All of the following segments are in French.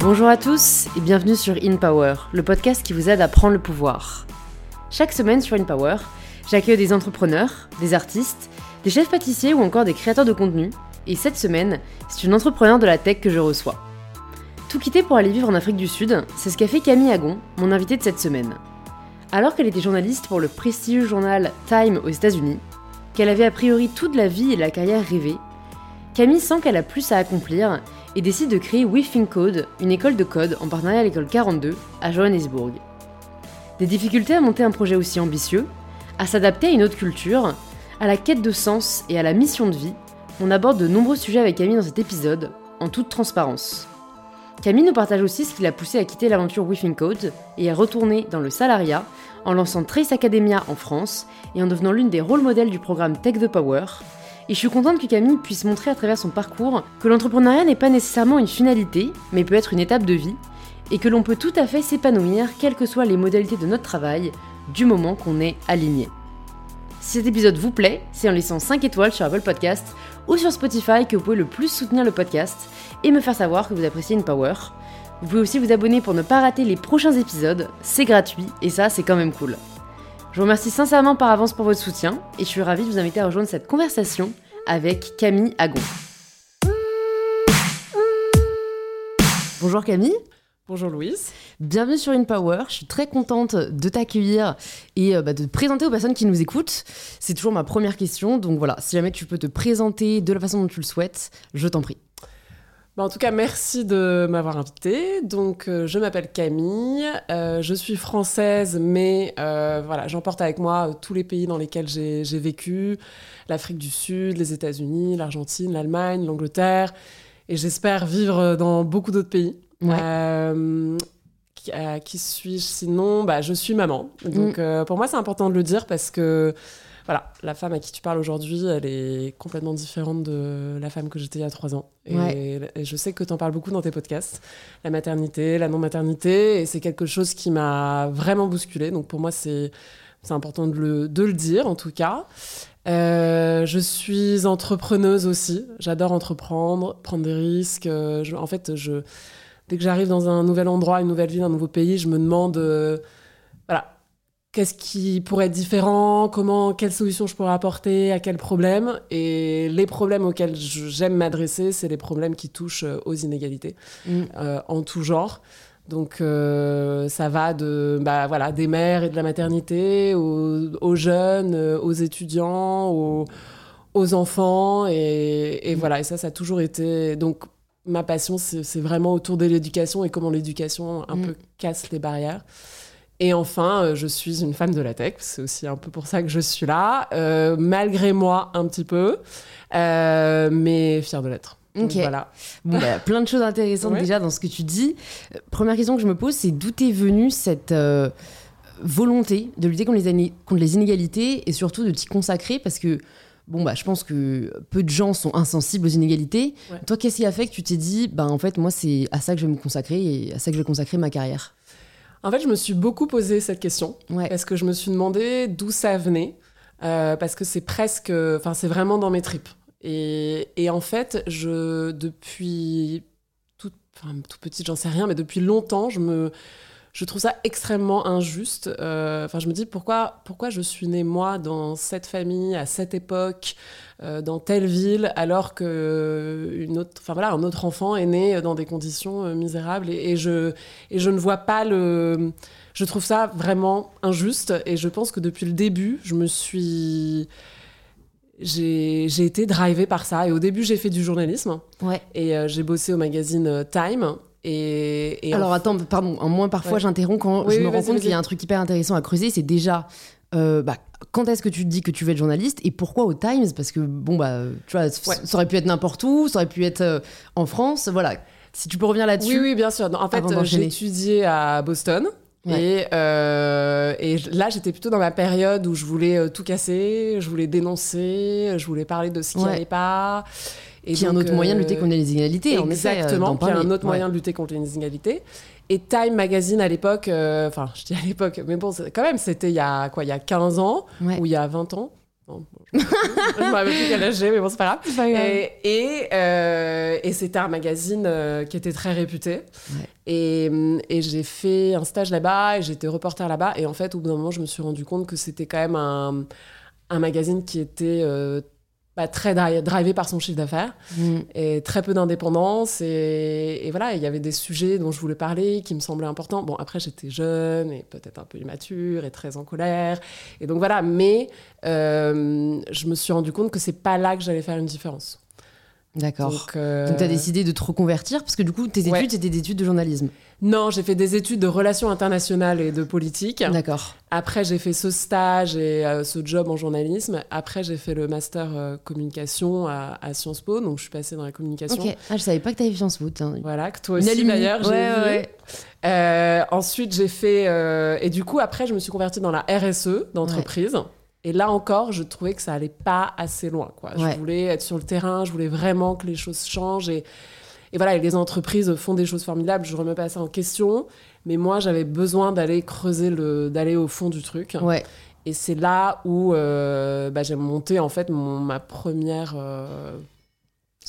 Bonjour à tous et bienvenue sur In Power, le podcast qui vous aide à prendre le pouvoir. Chaque semaine sur In Power, j'accueille des entrepreneurs, des artistes, des chefs pâtissiers ou encore des créateurs de contenu. Et cette semaine, c'est une entrepreneur de la tech que je reçois. Tout quitter pour aller vivre en Afrique du Sud, c'est ce qu'a fait Camille Agon, mon invitée de cette semaine. Alors qu'elle était journaliste pour le prestigieux journal Time aux États-Unis, qu'elle avait a priori toute la vie et la carrière rêvée, Camille sent qu'elle a plus à accomplir et décide de créer We Think Code, une école de code en partenariat à l'école 42 à Johannesburg. Des difficultés à monter un projet aussi ambitieux, à s'adapter à une autre culture, à la quête de sens et à la mission de vie, on aborde de nombreux sujets avec Camille dans cet épisode, en toute transparence. Camille nous partage aussi ce qui l'a poussé à quitter l'aventure We Think Code et à retourner dans le salariat en lançant Trace Academia en France et en devenant l'une des rôles modèles du programme Tech the Power, et je suis contente que Camille puisse montrer à travers son parcours que l'entrepreneuriat n'est pas nécessairement une finalité, mais peut être une étape de vie, et que l'on peut tout à fait s'épanouir quelles que soient les modalités de notre travail, du moment qu'on est aligné. Si cet épisode vous plaît, c'est en laissant 5 étoiles sur Apple Podcast ou sur Spotify que vous pouvez le plus soutenir le podcast et me faire savoir que vous appréciez une power. Vous pouvez aussi vous abonner pour ne pas rater les prochains épisodes, c'est gratuit et ça c'est quand même cool. Je vous remercie sincèrement par avance pour votre soutien et je suis ravie de vous inviter à rejoindre cette conversation avec Camille Agon. Bonjour Camille. Bonjour Louise. Bienvenue sur InPower. Je suis très contente de t'accueillir et euh, bah, de te présenter aux personnes qui nous écoutent. C'est toujours ma première question. Donc voilà, si jamais tu peux te présenter de la façon dont tu le souhaites, je t'en prie. Bah, en tout cas, merci de m'avoir invitée. Donc, euh, je m'appelle Camille, euh, je suis française, mais euh, voilà, j'emporte avec moi tous les pays dans lesquels j'ai vécu l'Afrique du Sud, les États-Unis, l'Argentine, l'Allemagne, l'Angleterre, et j'espère vivre dans beaucoup d'autres pays. Qui, qui suis-je sinon? Bah, Je suis maman. Donc, mm. pour moi, c'est important de le dire parce que voilà, la femme à qui tu parles aujourd'hui, elle est complètement différente de la femme que j'étais il y a trois ans. Et, je sais que tu en parles beaucoup dans tes podcasts, la maternité, la non-maternité, et c'est quelque chose qui m'a vraiment bousculée. Donc pour moi, c'est important de le, de le, dire, en tout cas. Euh, je suis entrepreneuse aussi. J'adore entreprendre, prendre des risques. Euh, en fait, je, dès que j'arrive dans un nouvel endroit, une nouvelle ville, un nouveau pays, je me demande... Euh, qu'est-ce qui pourrait être différent, comment, quelles solutions je pourrais apporter, à quel problème. Et les problèmes auxquels j'aime m'adresser, c'est les problèmes qui touchent euh, aux inégalités mm. euh, en tout genre. Donc euh, ça va de bah, voilà des mères et de la maternité aux, jeunes, aux étudiants, aux, enfants et, et, mm. voilà et ça ça a toujours été donc ma passion c'est vraiment autour de l'éducation et comment l'éducation un mm. peu casse les barrières. Et enfin, euh, je suis une femme de la tech, c'est aussi un peu pour ça que je suis là, euh, malgré moi un petit peu, euh, mais fière de l'être. Ok. Voilà. Bon, bah, plein de choses intéressantes déjà dans ce que tu dis. Première question que je me pose, c'est d'où est venue cette volonté de lutter contre les, contre les inégalités et surtout de t'y consacrer? Parce que bon bah je pense que peu de gens sont insensibles aux inégalités. Toi, qu'est-ce qui a fait que tu t'es dit bah en fait moi c'est à ça que je vais me consacrer et à ça que je vais consacrer ma carrière? En fait, je me suis beaucoup posé cette question parce que je me suis demandé d'où ça venait, euh, parce que c'est presque, enfin, c'est vraiment dans mes tripes. Et, en fait, je depuis tout, enfin, tout petite, j'en sais rien, mais depuis longtemps, je me je trouve ça extrêmement injuste. Euh, enfin, je me dis pourquoi, pourquoi je suis née moi dans cette famille à cette époque, euh, dans telle ville, alors que une autre, enfin voilà, un autre enfant est né dans des conditions euh, misérables et, je et je ne vois pas le. Je trouve ça vraiment injuste et je pense que depuis le début, je me suis j'ai été drivée par ça. Et au début, j'ai fait du journalisme. Ouais. Et j'ai bossé au magazine Time. Et, Alors attends, pardon, en moins parfois j'interromps quand je me rends compte qu'il y a un truc hyper intéressant à creuser, c'est déjà euh, bah, quand est-ce que tu te dis que tu veux être journaliste et pourquoi au Times? Parce que bon bah tu vois, ça aurait pu être n'importe où, ça aurait pu être euh, en France, voilà. Si tu peux revenir là-dessus. Oui, oui, bien sûr. En fait, j'ai étudié à Boston. Et, euh, et, là, j'étais plutôt dans ma période où je voulais tout casser, je voulais dénoncer, je voulais parler de ce qui n'allait pas. Et qui est un autre moyen de lutter contre les inégalités. Exactement, qui est un autre moyen de lutter contre les inégalités. Et Time Magazine à l'époque, euh, enfin, je dis à l'époque, mais bon, quand même, c'était il y a quoi, il y a 15 ans ou il y a 20 ans? Non, je me rappelle plus quel âge j'ai, mais bon, c'est pas grave. Pas. Et, et, euh, et c'était un magazine euh, qui était très réputé. Et, et j'ai fait un stage là-bas et j'étais reporter là-bas. Et en fait, au bout d'un moment, je me suis rendu compte que c'était quand même un, un magazine qui était euh, pas très dri- drivé par son chiffre d'affaires Mm. et très peu d'indépendance. Et, et voilà, il y avait des sujets dont je voulais parler qui me semblaient importants. Bon, après, j'étais jeune et peut-être un peu immature et très en colère. Et donc voilà, mais euh, je me suis rendu compte que c'est pas là que j'allais faire une différence. D'accord. Donc, euh, Donc, tu as décidé de te reconvertir parce que du coup, tes études, Ouais. c'était des études de journalisme. Non, j'ai fait des études de relations internationales et de politique. D'accord. Après, j'ai fait ce stage et euh, ce job en journalisme. Après, j'ai fait le master euh, communication à, à Sciences Po, donc je suis passée dans la communication. Ok. Ah, je savais pas que t'avais Sciences Po. Voilà, que toi aussi d'ailleurs, j'ai Ouais, Euh, ensuite, j'ai fait. et du coup, après, je me suis convertie dans la RSE d'entreprise. Et là encore, je trouvais que ça allait pas assez loin. Quoi. Je voulais être sur le terrain, je voulais vraiment que les choses changent. Et, et voilà, et les entreprises font des choses formidables, je remets pas ça en question. Mais moi, j'avais besoin d'aller creuser, le, d'aller au fond du truc. Ouais. Et c'est là où euh, bah, j'ai monté en fait mon, ma première. euh,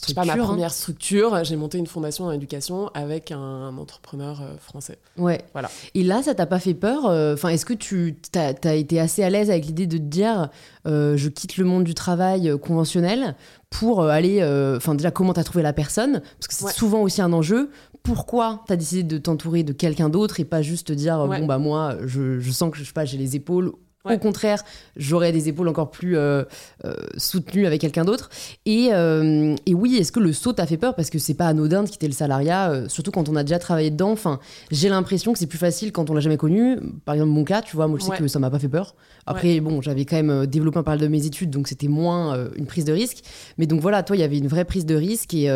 sais pas, ma hein. première structure, j'ai monté une fondation en éducation avec un, entrepreneur euh, français. Ouais. Voilà. Et là, ça t'a pas fait peur euh, Enfin, est-ce que tu t'as, t'as été assez à l'aise avec l'idée de te dire, euh, je quitte le monde du travail conventionnel pour aller. euh, Enfin, déjà, comment t'as trouvé la personne? Parce que c'est Ouais. souvent aussi un enjeu. Pourquoi t'as décidé de t'entourer de quelqu'un d'autre et pas juste te dire, Ouais. bon bah moi, je, je sens que je sais pas, j'ai les épaules. Ouais. Au contraire, j'aurais des épaules encore plus euh, euh, soutenues avec quelqu'un d'autre. Et, euh, et oui, est-ce que le saut t'a fait peur? Parce que c'est pas anodin de quitter le salariat, surtout quand on a déjà travaillé dedans. Enfin, j'ai l'impression que c'est plus facile quand on l'a jamais connu. Par exemple, mon cas, tu vois, moi je sais Ouais. que ça m'a pas fait peur. Après, bon, j'avais quand même développé un parallèle de mes études, donc c'était moins une prise de risque. Mais donc voilà, toi, il y avait une vraie prise de risque. Et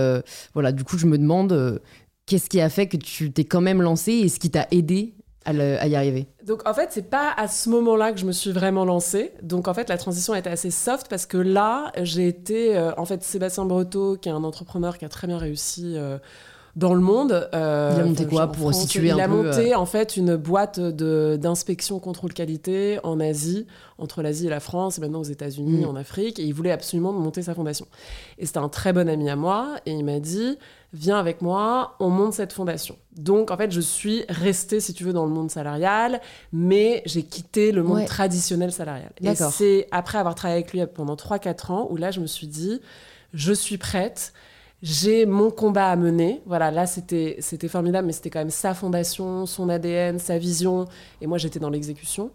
voilà, du coup, je me demande qu'est-ce qui a fait que tu t'es quand même lancé et ce qui t'a aidé à, le- à y arriver. Donc en fait, c'est pas à ce moment-là que je me suis vraiment lancée. Donc en fait, la transition a été assez soft parce que là, j'ai été. euh, en fait, Sébastien Breteau, qui est un entrepreneur qui a très bien réussi. euh, dans le monde. euh, Il a monté quoi en pour France, situer Il un a peu, euh, monté en fait une boîte d'inspection contrôle qualité en Asie, entre l'Asie et la France, et maintenant aux États-Unis, Mm. en Afrique. Et il voulait absolument monter sa fondation. Et c'était un très bon ami à moi. Et il m'a dit Viens avec moi, on monte cette fondation. Donc en fait, je suis restée, si tu veux, dans le monde salarial, mais j'ai quitté le monde Ouais. traditionnel salarial. Et c'est après avoir travaillé avec lui pendant 3-4 ans où là, je me suis dit Je suis prête j'ai mon combat à mener. Voilà, là, c'était c'était formidable, mais c'était quand même sa fondation, son ADN, sa vision. Et moi, j'étais dans l'exécution.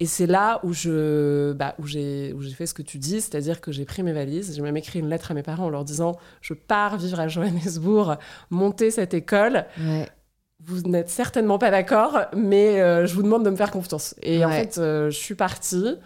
Et c'est là où je bah, où j'ai où j'ai fait ce que tu dis, c'est-à-dire que j'ai pris mes valises. J'ai même écrit une lettre à mes parents en leur disant je pars vivre à Johannesburg, monter cette école. Ouais. Vous n'êtes certainement pas d'accord, mais euh, je vous demande de me faire confiance. Et en fait, euh, je suis partie.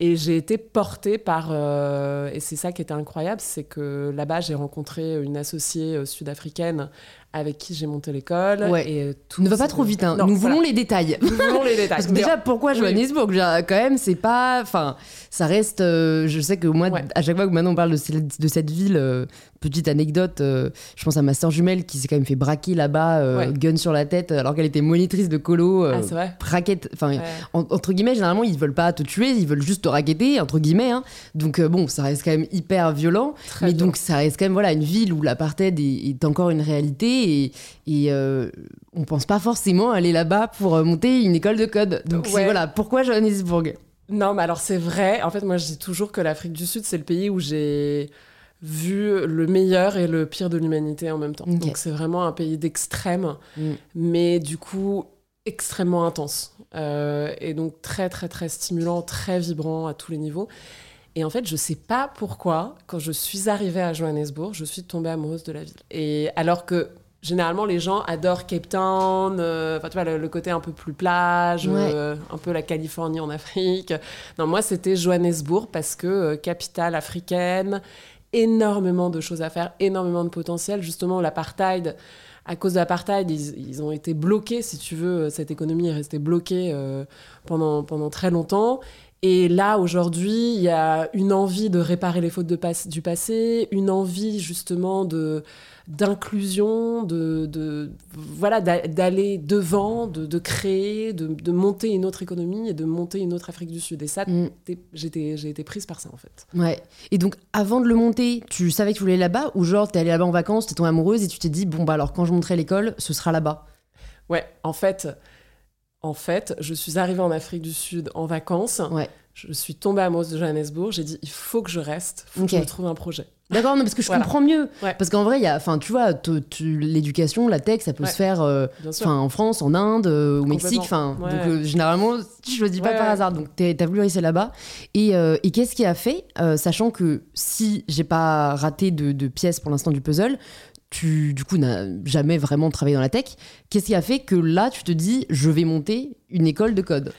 Et j'ai été portée par... euh, et c'est ça qui était incroyable, c'est que là-bas, j'ai rencontré une associée sud-africaine avec qui j'ai monté l'école. Ouais. Et euh, tout Ne va pas trop vite, hein. Non, nous voilà. voulons les détails. Nous voulons les détails. Parce que Mais déjà, pourquoi. Johannesburg Déjà, Quand même, c'est pas. Enfin, ça reste. euh, je sais que moi, Ouais. à chaque fois que maintenant on parle de, cette- de cette ville, euh, petite anecdote, euh, je pense à ma soeur jumelle qui s'est quand même fait braquer là-bas, euh, Ouais. gun sur la tête, alors qu'elle était monitrice de colo. euh, Ah, c'est vrai raquette, enfin, en- entre guillemets, généralement, ils veulent pas te tuer, ils veulent juste te raqueter, entre guillemets. hein. Donc, euh, bon, ça reste quand même hyper violent. Très mais bien. donc, ça reste quand même voilà, une ville où l'apartheid est, est encore une réalité et, et euh, on pense pas forcément aller là-bas pour euh, monter une école de code. Donc, Ouais. voilà, pourquoi Johannesburg? Non, mais alors c'est vrai. En fait, moi, je dis toujours que l'Afrique du Sud, c'est le pays où j'ai vu le meilleur et le pire de l'humanité en même temps. Donc, c'est vraiment un pays d'extrême, Mm. mais du coup, extrêmement intense. Euh, et donc, très, très, très stimulant, très vibrant à tous les niveaux. Et en fait, je sais pas pourquoi, quand je suis arrivée à Johannesburg, je suis tombée amoureuse de la ville. Et alors que généralement, les gens adorent Cape Town, euh, enfin, tu vois, le, le côté un peu plus plage, Ouais. euh, un peu la Californie en Afrique. Non, moi, c'était Johannesburg parce que euh, capitale africaine, énormément de choses à faire, énormément de potentiel. Justement, l'apartheid, à cause de l'apartheid, ils, ils ont été bloqués, si tu veux, cette économie est restée bloquée euh, pendant, pendant très longtemps. Et là, aujourd'hui, il y a une envie de réparer les fautes de du passé, une envie justement de d'inclusion, de, de, voilà d'aller devant, de, de créer, de, de, monter une autre économie et de monter une autre Afrique du Sud. Et ça, mm. j'étais j'ai été prise par ça en fait. Ouais. Et donc avant de le monter, tu savais que tu voulais là-bas ou genre t'es allée là-bas en vacances, t'es tombée amoureuse et tu t'es dit bon bah alors quand je monterai l'école, ce sera là-bas? Ouais. En fait, en fait, je suis arrivée en Afrique du Sud en vacances. Ouais. Je suis tombée amoureuse de Johannesburg. J'ai dit, il faut que je reste, il faut que je trouve un projet. D'accord, parce que je comprends mieux. Parce qu'en vrai, il y a, enfin, tu vois, l'éducation, la tech, ça peut se faire, euh, en France, en Inde, euh, au Mexique, enfin, donc euh, généralement, je le dis pas par hasard. Donc, t'as voulu rester là-bas. Et, et qu'est-ce qui a fait, sachant que si j'ai pas raté de, de pièces pour l'instant du puzzle, tu, du coup, n'as jamais vraiment travaillé dans la tech. Qu'est-ce qui a fait que là, tu te dis, je vais monter une école de code?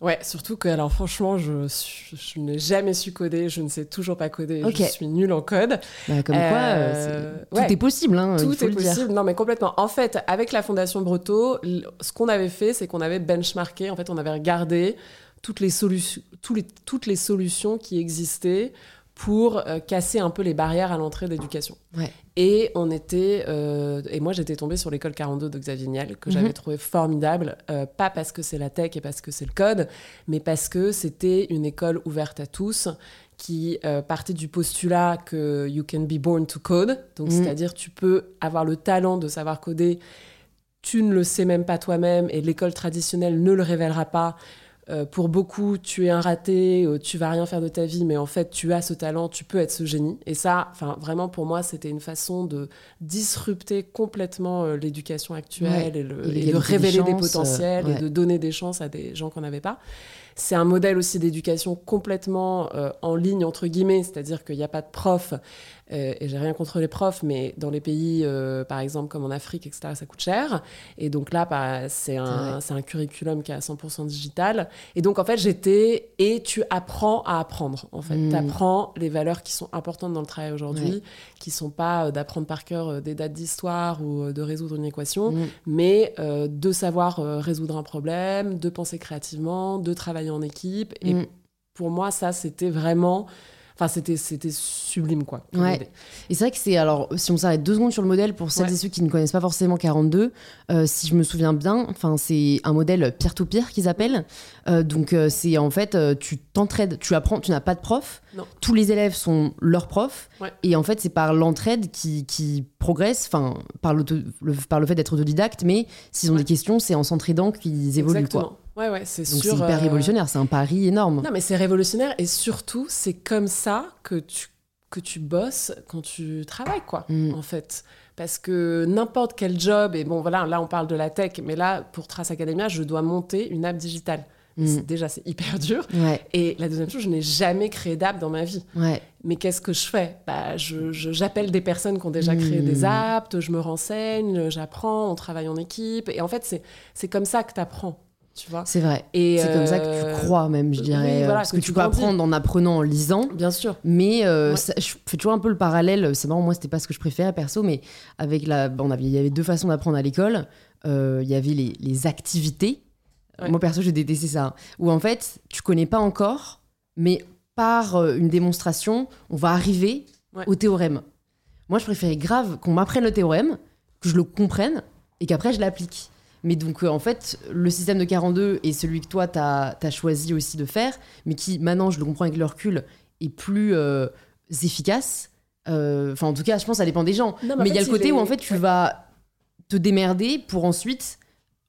Ouais, surtout que, alors franchement, je, je, n'ai jamais su coder, je ne sais toujours pas coder, je suis nulle en code. Bah, comme quoi, euh, tout est possible. Hein, tout est possible, non mais complètement. En fait, avec la Fondation Breto, ce qu'on avait fait, c'est qu'on avait benchmarké, en fait, on avait regardé toutes les, solutions, les, toutes les solutions qui existaient pour euh, casser un peu les barrières à l'entrée d'éducation. Et on était, euh, et moi j'étais tombée sur l'école 42 de Xavier Niel, que j'avais mhm. trouvé formidable, euh, pas parce que c'est la tech et parce que c'est le code, mais parce que c'était une école ouverte à tous qui partait du postulat que you can be born to code, donc mhm. c'est-à-dire tu peux avoir le talent de savoir coder, tu ne le sais même pas toi-même et l'école traditionnelle ne le révélera pas. Euh, pour beaucoup, tu es un raté, euh, tu vas rien faire de ta vie, mais en fait, tu as ce talent, tu peux être ce génie. Et ça, enfin, vraiment, pour moi, c'était une façon de disrupter complètement euh, l'éducation actuelle et, de révéler des, potentiels et de donner des chances à des gens qu'on n'avait pas. C'est un modèle aussi d'éducation complètement en ligne, entre guillemets, c'est-à-dire qu'il n'y a pas de prof, et j'ai rien contre les profs, mais dans les pays, euh, par exemple, comme en Afrique, etc., ça coûte cher. Et donc là, bah, c'est un, un, curriculum qui est à 100% digital. Et donc, en fait, j'étais. Et tu apprends à apprendre, en fait. Hmm. Tu apprends les valeurs qui sont importantes dans le travail aujourd'hui, qui sont pas euh, d'apprendre par cœur des dates d'histoire ou de résoudre une équation, hmm. mais de savoir résoudre un problème, de penser créativement, de travailler en équipe. Et hmm. pour moi, ça, c'était vraiment Enfin, c'était, c'était sublime, quoi. Ouais. Et c'est vrai que c'est. Alors, si on s'arrête deux secondes sur le modèle, pour celles et ceux qui ne connaissent pas forcément 42, euh, si je me souviens bien, enfin, c'est un modèle peer-to-peer qu'ils appellent. Euh, donc, euh, c'est en fait, tu t'entraides, tu apprends, tu n'as pas de prof. Tous les élèves sont leurs profs. Et en fait, c'est par l'entraide qui, qui progressent, enfin, par, le, par le fait d'être autodidacte, mais s'ils ont des questions, c'est en s'entraidant qu'ils évoluent, quoi. Ouais, ouais, c'est sûr. C'est hyper euh, révolutionnaire, c'est un pari énorme. Non, mais c'est révolutionnaire et surtout, c'est comme ça que tu, que tu bosses quand tu travailles, quoi, mm. en fait. Parce que n'importe quel job, et bon, voilà, là, on parle de la tech, mais là, pour Trace Academia, je dois monter une app digitale. Mm. Déjà, c'est hyper dur. Et la deuxième chose, je n'ai jamais créé d'app dans ma vie. Ouais. Mais qu'est-ce que je fais? Bah, J'appelle je, des personnes qui ont déjà créé des mm. apps, je me renseigne, j'apprends, on travaille en équipe. Et en fait, c'est comme ça que tu apprends. C'est vrai. Et c'est comme ça que tu euh, crois même, je dirais. parce que, tu, peux apprendre en apprenant, en lisant. Bien sûr. Mais euh, je fais toujours un peu le parallèle. C'est marrant, moi, c'était pas ce que je préférais perso, mais avec la, bon, il y avait deux façons d'apprendre à l'école. Euh, il y avait les, les activités. Moi, perso, je détestais ça. Où en fait, tu connais pas encore, mais par une démonstration, on va arriver au théorème. Moi, je préférais grave qu'on m'apprenne le théorème, que je le comprenne et qu'après je l'applique. Mais donc, euh, en fait, le système de 42 est celui que toi, tu as, choisi aussi de faire, mais qui, maintenant, je le comprends avec le recul, est plus euh, efficace. Euh, enfin, en tout cas, je pense que ça dépend des gens. mais il y a le côté où, en fait, tu vas te démerder pour ensuite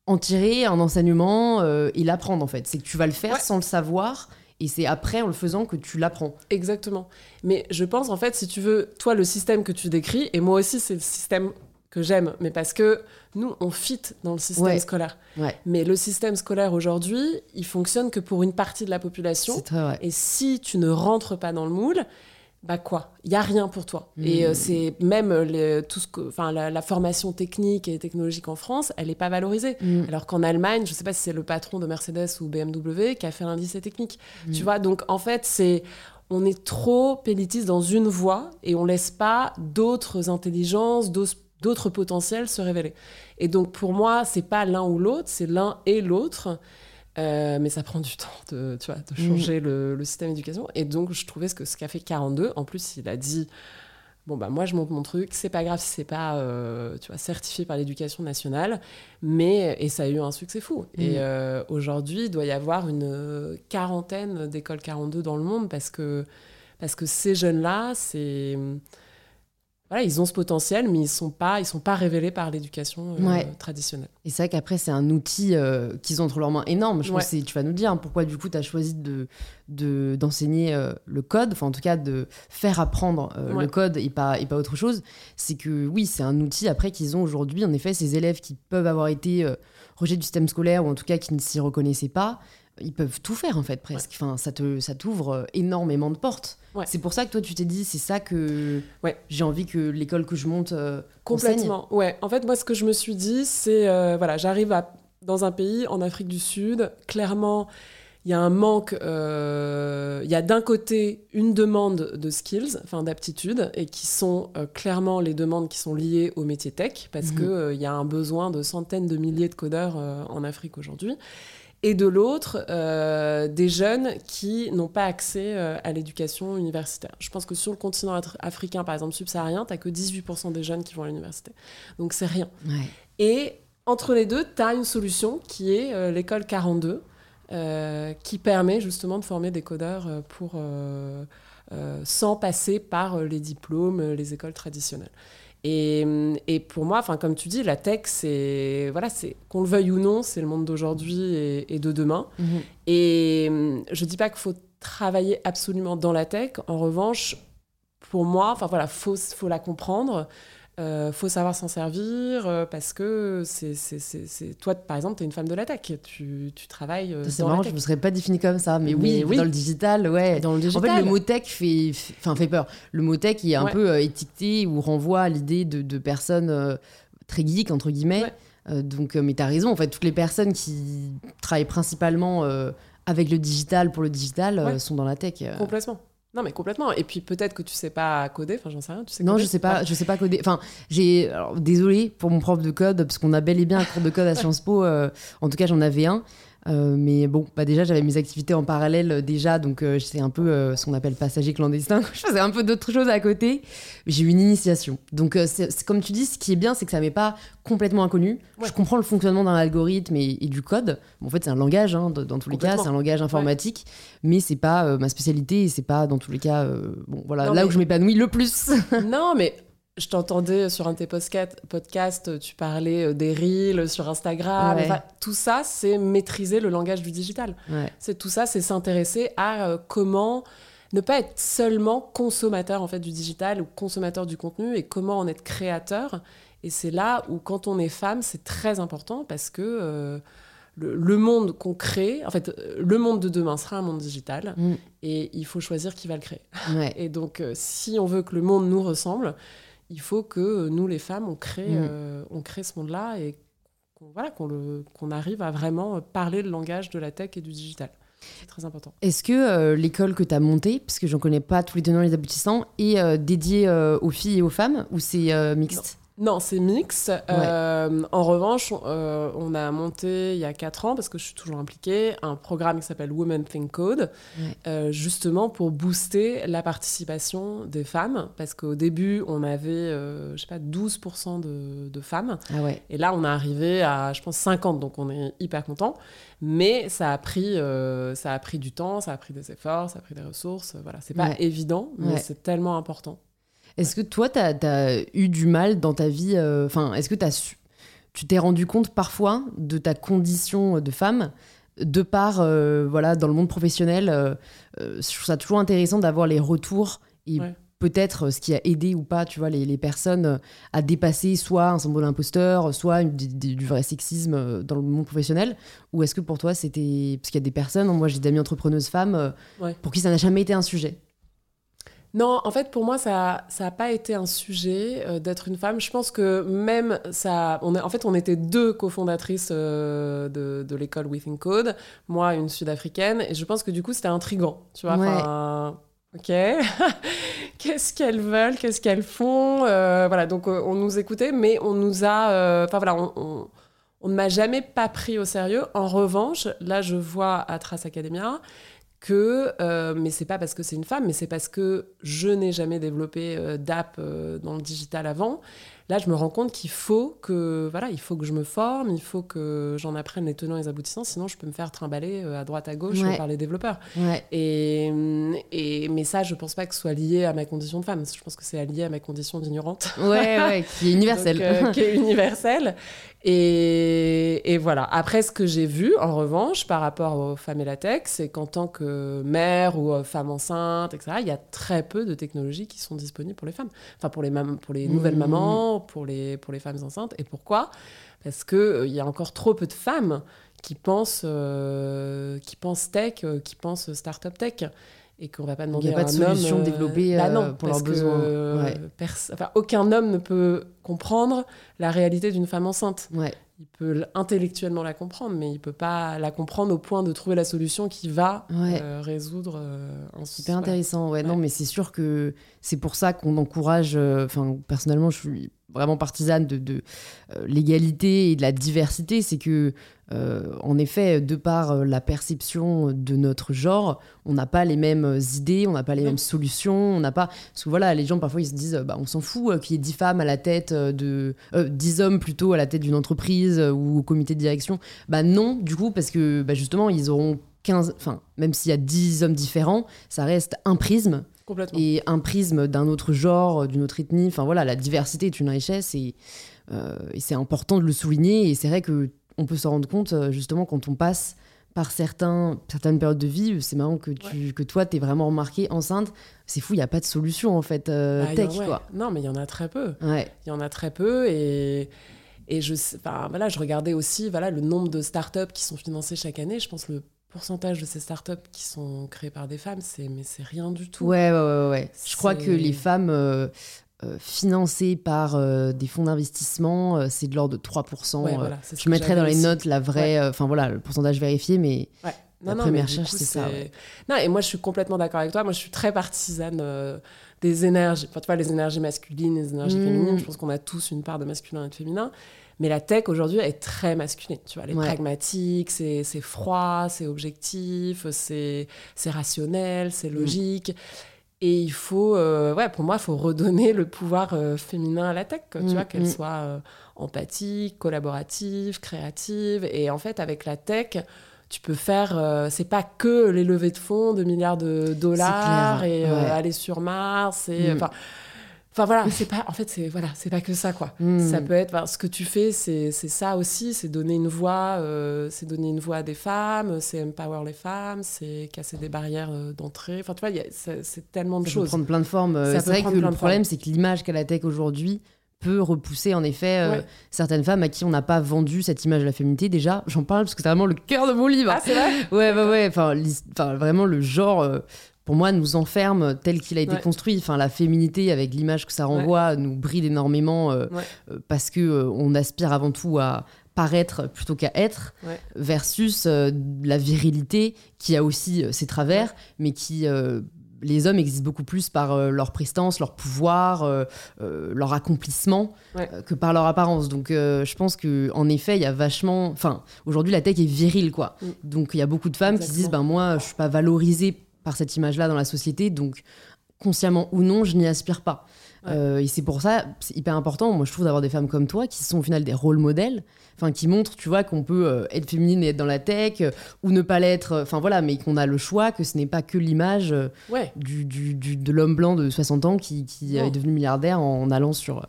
en tirer un enseignement et l'apprendre, en fait. C'est que tu vas le faire sans le savoir. Et c'est après, en le faisant, que tu l'apprends. Exactement. Mais je pense, en fait, si tu veux, toi, le système que tu décris, et moi aussi, c'est le système que j'aime, mais parce que nous, on fit dans le système scolaire. Mais le système scolaire aujourd'hui, il fonctionne que pour une partie de la population. Et si tu ne rentres pas dans le moule, bah quoi? Il y a rien pour toi. Et euh, hmm. c'est même tout ce que, enfin, la, formation technique et technologique en France, elle n'est pas valorisée. Hmm. Alors qu'en Allemagne, je ne sais pas si c'est le patron de Mercedes ou BMW qui a fait l'indice technique. Hmm. Tu vois, donc en fait, c'est on est trop élitiste dans une voie et on laisse pas d'autres intelligences, d'autres d'autres potentiels se révéler. Et donc pour moi, c'est pas l'un ou l'autre, c'est l'un et l'autre. Mais ça prend du temps de, tu vois, de changer le, le, système d'éducation. Et donc, je trouvais que ce qu'a fait 42, en plus, il a dit bon bah moi je monte mon truc, c'est pas grave si c'est pas euh, tu vois certifié par l'éducation nationale, mais et ça a eu un succès fou. Et mm. euh, aujourd'hui il doit y avoir une quarantaine d'écoles 42 dans le monde parce que parce que ces jeunes là c'est voilà, ils ont ce potentiel, mais ils sont pas, ils sont pas révélés par l'éducation euh, traditionnelle. Et c'est vrai qu'après, c'est un outil euh, qu'ils ont entre leurs mains énorme. Je pense que tu vas nous dire hein, pourquoi du coup tu as choisi de, d'enseigner euh, le code, enfin en tout cas de faire apprendre le code et pas, et pas autre chose. C'est que oui, c'est un outil après qu'ils ont aujourd'hui. En effet, ces élèves qui peuvent avoir été rejetés du système scolaire ou en tout cas qui ne s'y reconnaissaient pas, ils peuvent tout faire en fait presque. Enfin, ça te, ça t'ouvre énormément de portes. C'est pour ça que toi tu t'es dit c'est ça que ouais. j'ai envie que l'école que je monte euh, complètement. Ouais. En fait moi ce que je me suis dit c'est euh, voilà j'arrive dans un pays en Afrique du Sud clairement il y a un manque, euh, il y a d'un côté une demande de skills, enfin d'aptitudes, et qui sont clairement les demandes qui sont liées au métier tech, parce mhm. que qu'il y a un besoin de centaines de milliers de codeurs en Afrique aujourd'hui et de l'autre, euh, des jeunes qui n'ont pas accès euh, à l'éducation universitaire. Je pense que sur le continent africain, par exemple subsaharien, tu n'as que 18% des jeunes qui vont à l'université. Donc c'est rien. Et entre les deux, tu as une solution qui est euh, l'école 42, qui permet justement de former des codeurs pour, sans passer par les diplômes, les écoles traditionnelles. Et, et, pour moi, enfin comme tu dis, la tech, c'est voilà, c'est qu'on le veuille ou non, c'est le monde d'aujourd'hui et, de demain. Mhm. Et je dis pas qu'il faut travailler absolument dans la tech. En revanche, pour moi, enfin voilà, faut faut la comprendre. Euh, faut savoir s'en servir euh, parce que c'est, toi par exemple tu es une femme de la tech. Tu, tu travailles euh, c'est marrant je me serais pas définie comme ça mais, oui, dans le digital ouais. Dans le digital. en fait le mot tech fait enfin fait peur. Le mot tech est un peu étiqueté ou renvoie à l'idée de, de, personnes très geeks entre guillemets. Donc mais tu as raison en fait toutes les personnes qui travaillent principalement avec le digital pour le digital sont dans la tech complètement non, mais complètement. Et puis peut-être que tu sais pas coder. Enfin, j'en sais rien. Tu sais non, je sais pas. Je sais pas coder. Enfin, j'ai. Désolé pour mon prof de code parce qu'on a bel et bien un cours de code à Sciences Po. Euh, en tout cas, j'en avais un. Euh, mais bon, bah déjà, j'avais mes activités en parallèle euh, déjà, donc euh, c'est un peu ce qu'on appelle passager clandestin. Je faisais un peu d'autres choses à côté. J'ai eu une initiation. Donc, c'est comme tu dis, ce qui est bien, c'est que ça m'est pas complètement inconnu. Je comprends le fonctionnement d'un algorithme et, du code. en fait, c'est un langage, hein, dans, tous les cas, c'est un langage informatique, mais c'est pas ma spécialité et c'est pas dans tous les cas, bon, voilà, là où je m'épanouis le plus. non, mais je t'entendais sur un de tes podcasts, tu parlais euh, des reels sur Instagram. tout ça, c'est maîtriser le langage du digital. C'est tout ça, c'est s'intéresser à euh, comment ne pas être seulement consommateur en fait du digital ou consommateur du contenu et comment en être créateur. Et c'est là où, quand on est femme, c'est très important parce que euh, le, monde qu'on crée, en fait, le monde de demain sera un monde digital mm. et il faut choisir qui va le créer. et donc, si on veut que le monde nous ressemble, il faut que nous, les femmes, on crée, mm. euh, on crée ce monde-là et qu'on voilà, qu'on arrive à vraiment parler le langage de la tech et du digital. C'est très important. Est-ce que euh, l'école que tu as montée, parce que j'en connais pas tous les tenants et les aboutissants, est euh, dédiée aux filles et aux femmes ou c'est mixte? Non, c'est mix. Euh, en revanche, euh, on a monté il y a 4 ans, parce que je suis toujours impliquée, un programme qui s'appelle Women Think Code, euh, justement pour booster la participation des femmes, parce qu'au début, on avait, je sais pas, 12% de, femmes. Ah Et là, on est arrivé à, je pense, 50, donc on est hyper content. Mais ça a pris, ça a pris du temps, ça a pris des efforts, ça a pris des ressources. Voilà, c'est pas évident, mais c'est tellement important. Est-ce que toi, tu as, eu du mal dans ta vie euh, Enfin, est-ce que tu t'es rendu compte parfois de ta condition de femme de part, euh, voilà, dans le monde professionnel euh, Je trouve ça toujours intéressant d'avoir les retours et peut-être ce qui a aidé ou pas, tu vois, les, personnes à dépasser soit un symbole imposteur, soit du, vrai sexisme dans le monde professionnel? Ou est-ce que pour toi, c'était... Parce qu'il y a des personnes, moi j'ai des amies entrepreneuses femmes, pour qui ça n'a jamais été un sujet? Non, en fait, pour moi, ça n'a pas été un sujet euh, d'être une femme. Je pense que même ça. On en fait, on était deux cofondatrices euh, de, de l'école Within Code. Moi, une sud-africaine. Et je pense que du coup, c'était intriguant. Tu vois, Ok, qu'est-ce qu'elles veulent, qu'est-ce qu'elles font, euh, voilà. Donc on nous écoutait, mais on nous a, enfin voilà, on, on ne m'a jamais pas pris au sérieux. En revanche, là, je vois à Trace Academia que, euh, mais c'est pas parce que c'est une femme, mais c'est parce que je n'ai jamais développé euh, d'app euh, dans le digital avant. Là, je me rends compte qu'il faut que, voilà, il faut que je me forme, il faut que j'en apprenne les tenants et les aboutissants, sinon je peux me faire trimballer à droite à gauche par les développeurs. Et, et, mais ça, je pense pas que ce soit lié à ma condition de femme. Je pense que c'est lié à ma condition d'ignorante. Ouais, ouais, qui est universelle. qui est universelle. Et, et, voilà. Après, ce que j'ai vu, en revanche, par rapport aux femmes et la tech, c'est qu'en tant que mère ou euh, femme enceinte, etc., il y a très peu de technologies qui sont disponibles pour les femmes. Enfin, pour les, pour les nouvelles mmh. mamans, pour les, pour les femmes enceintes. Et pourquoi? Parce qu'il euh, y a encore trop peu de femmes qui pensent, euh, qui pensent tech, qui pensent start-up tech et qu'on va pas demander Il n'y a pas de solution développée bah pour leurs besoins. enfin, aucun homme ne peut comprendre la réalité d'une femme enceinte. Ouais. Il peut intellectuellement la comprendre, mais il peut pas la comprendre au point de trouver la solution qui va euh, résoudre euh, un Super intéressant, ouais, Non, mais c'est sûr que c'est pour ça qu'on encourage. Euh, enfin, personnellement, je suis vraiment partisane de, de l'égalité et de la diversité. C'est que euh, en effet, de par euh, la perception de notre genre, on n'a pas les mêmes euh, idées, on n'a pas les mêmes solutions, on n'a pas. Parce que voilà, les gens parfois ils se disent, bah, on s'en fout qu'il y ait 10 femmes à la tête de. 10 hommes plutôt à la tête d'une entreprise ou au comité de direction. Bah non, du coup, parce que bah, justement, ils auront 15. Enfin, même s'il y a 10 hommes différents, ça reste un prisme. Et un prisme d'un autre genre, d'une autre ethnie. Enfin voilà, la diversité est une richesse et, et c'est important de le souligner. Et c'est vrai que on peut s'en rendre compte euh, justement quand on passe par certains, certaines périodes de vie. C'est marrant que, tu, que toi, tu es vraiment remarqué enceinte. C'est fou, il n'y a pas de solution en fait, euh, bah, tech. quoi. Non, mais il y en a très peu. Il y en a très peu et. Et je, voilà, je regardais aussi voilà, le nombre de startups qui sont financées chaque année. Je pense que le pourcentage de ces startups qui sont créées par des femmes, c'est mais c'est rien du tout. Ouais, ouais, ouais. Je crois que les femmes euh, euh, financé par euh, des fonds d'investissement, c'est de l'ordre de 3%. je mettrai dans les notes la vraie, enfin voilà, le pourcentage vérifié, mais la première recherche, c'est ça. Non, et moi je suis complètement d'accord avec toi. Moi je suis très partisane des énergies, enfin tu vois, les énergies masculines, les énergies mmh. féminines. Je pense qu'on a tous une part de masculin et de féminin. Mais la tech aujourd'hui est très masculine. Tu vois, elle est pragmatique, c'est froid, c'est objectif, c'est rationnel, c'est mmh. logique. Et il faut, euh, ouais, pour moi, il faut redonner le pouvoir euh, féminin à la tech, tu vois, mm, qu'elle mm. soit euh, empathique, collaborative, créative. Et en fait, avec la tech, tu peux faire, c'est pas que les levées de fonds de milliards de dollars et aller sur Mars. Et, mm. Enfin voilà, c'est pas en fait c'est voilà, c'est pas que ça quoi. Hmm. Ça peut être ce que tu fais c'est ça aussi, c'est donner une voix euh, c'est donner une voix à des femmes, c'est empower les femmes, c'est casser des barrières euh, d'entrée. Enfin tu vois, c'est tellement de ça choses. Ça peut prendre plein de formes. Euh, c'est vrai que le problème c'est que l'image qu'a la tech aujourd'hui peut repousser en effet certaines femmes à qui on n'a pas vendu cette image de la féminité déjà j'en parle parce que c'est vraiment le cœur de mon livre ah c'est vrai ouais ouais ouais enfin vraiment le genre pour moi, nous enferme tel qu'il a été construit. Enfin, la féminité, avec l'image que ça renvoie, nous bride énormément euh, euh, parce que euh, on aspire avant tout à paraître plutôt qu'à être, versus la virilité qui a aussi ses travers, mais qui les hommes existent beaucoup plus par leur prestance, leur pouvoir, leur accomplissement que par leur apparence. Donc je pense que en effet, il y a vachement enfin aujourd'hui la tech est virile quoi. Mm. Donc il y a beaucoup de femmes qui se disent ben moi je suis pas valorisée par cette image-là dans la société, donc consciemment ou non, je n'y aspire pas. Euh, et c'est pour ça, c'est hyper important, moi je trouve, d'avoir des femmes comme toi qui sont au final des rôles modèles, enfin qui montrent, tu vois, qu'on peut euh, être féminine et être dans la tech, euh, ou ne pas l'être, enfin voilà, mais qu'on a le choix, que ce n'est pas que l'image du, du, de l'homme blanc de 60 ans qui, qui est devenu milliardaire en allant sur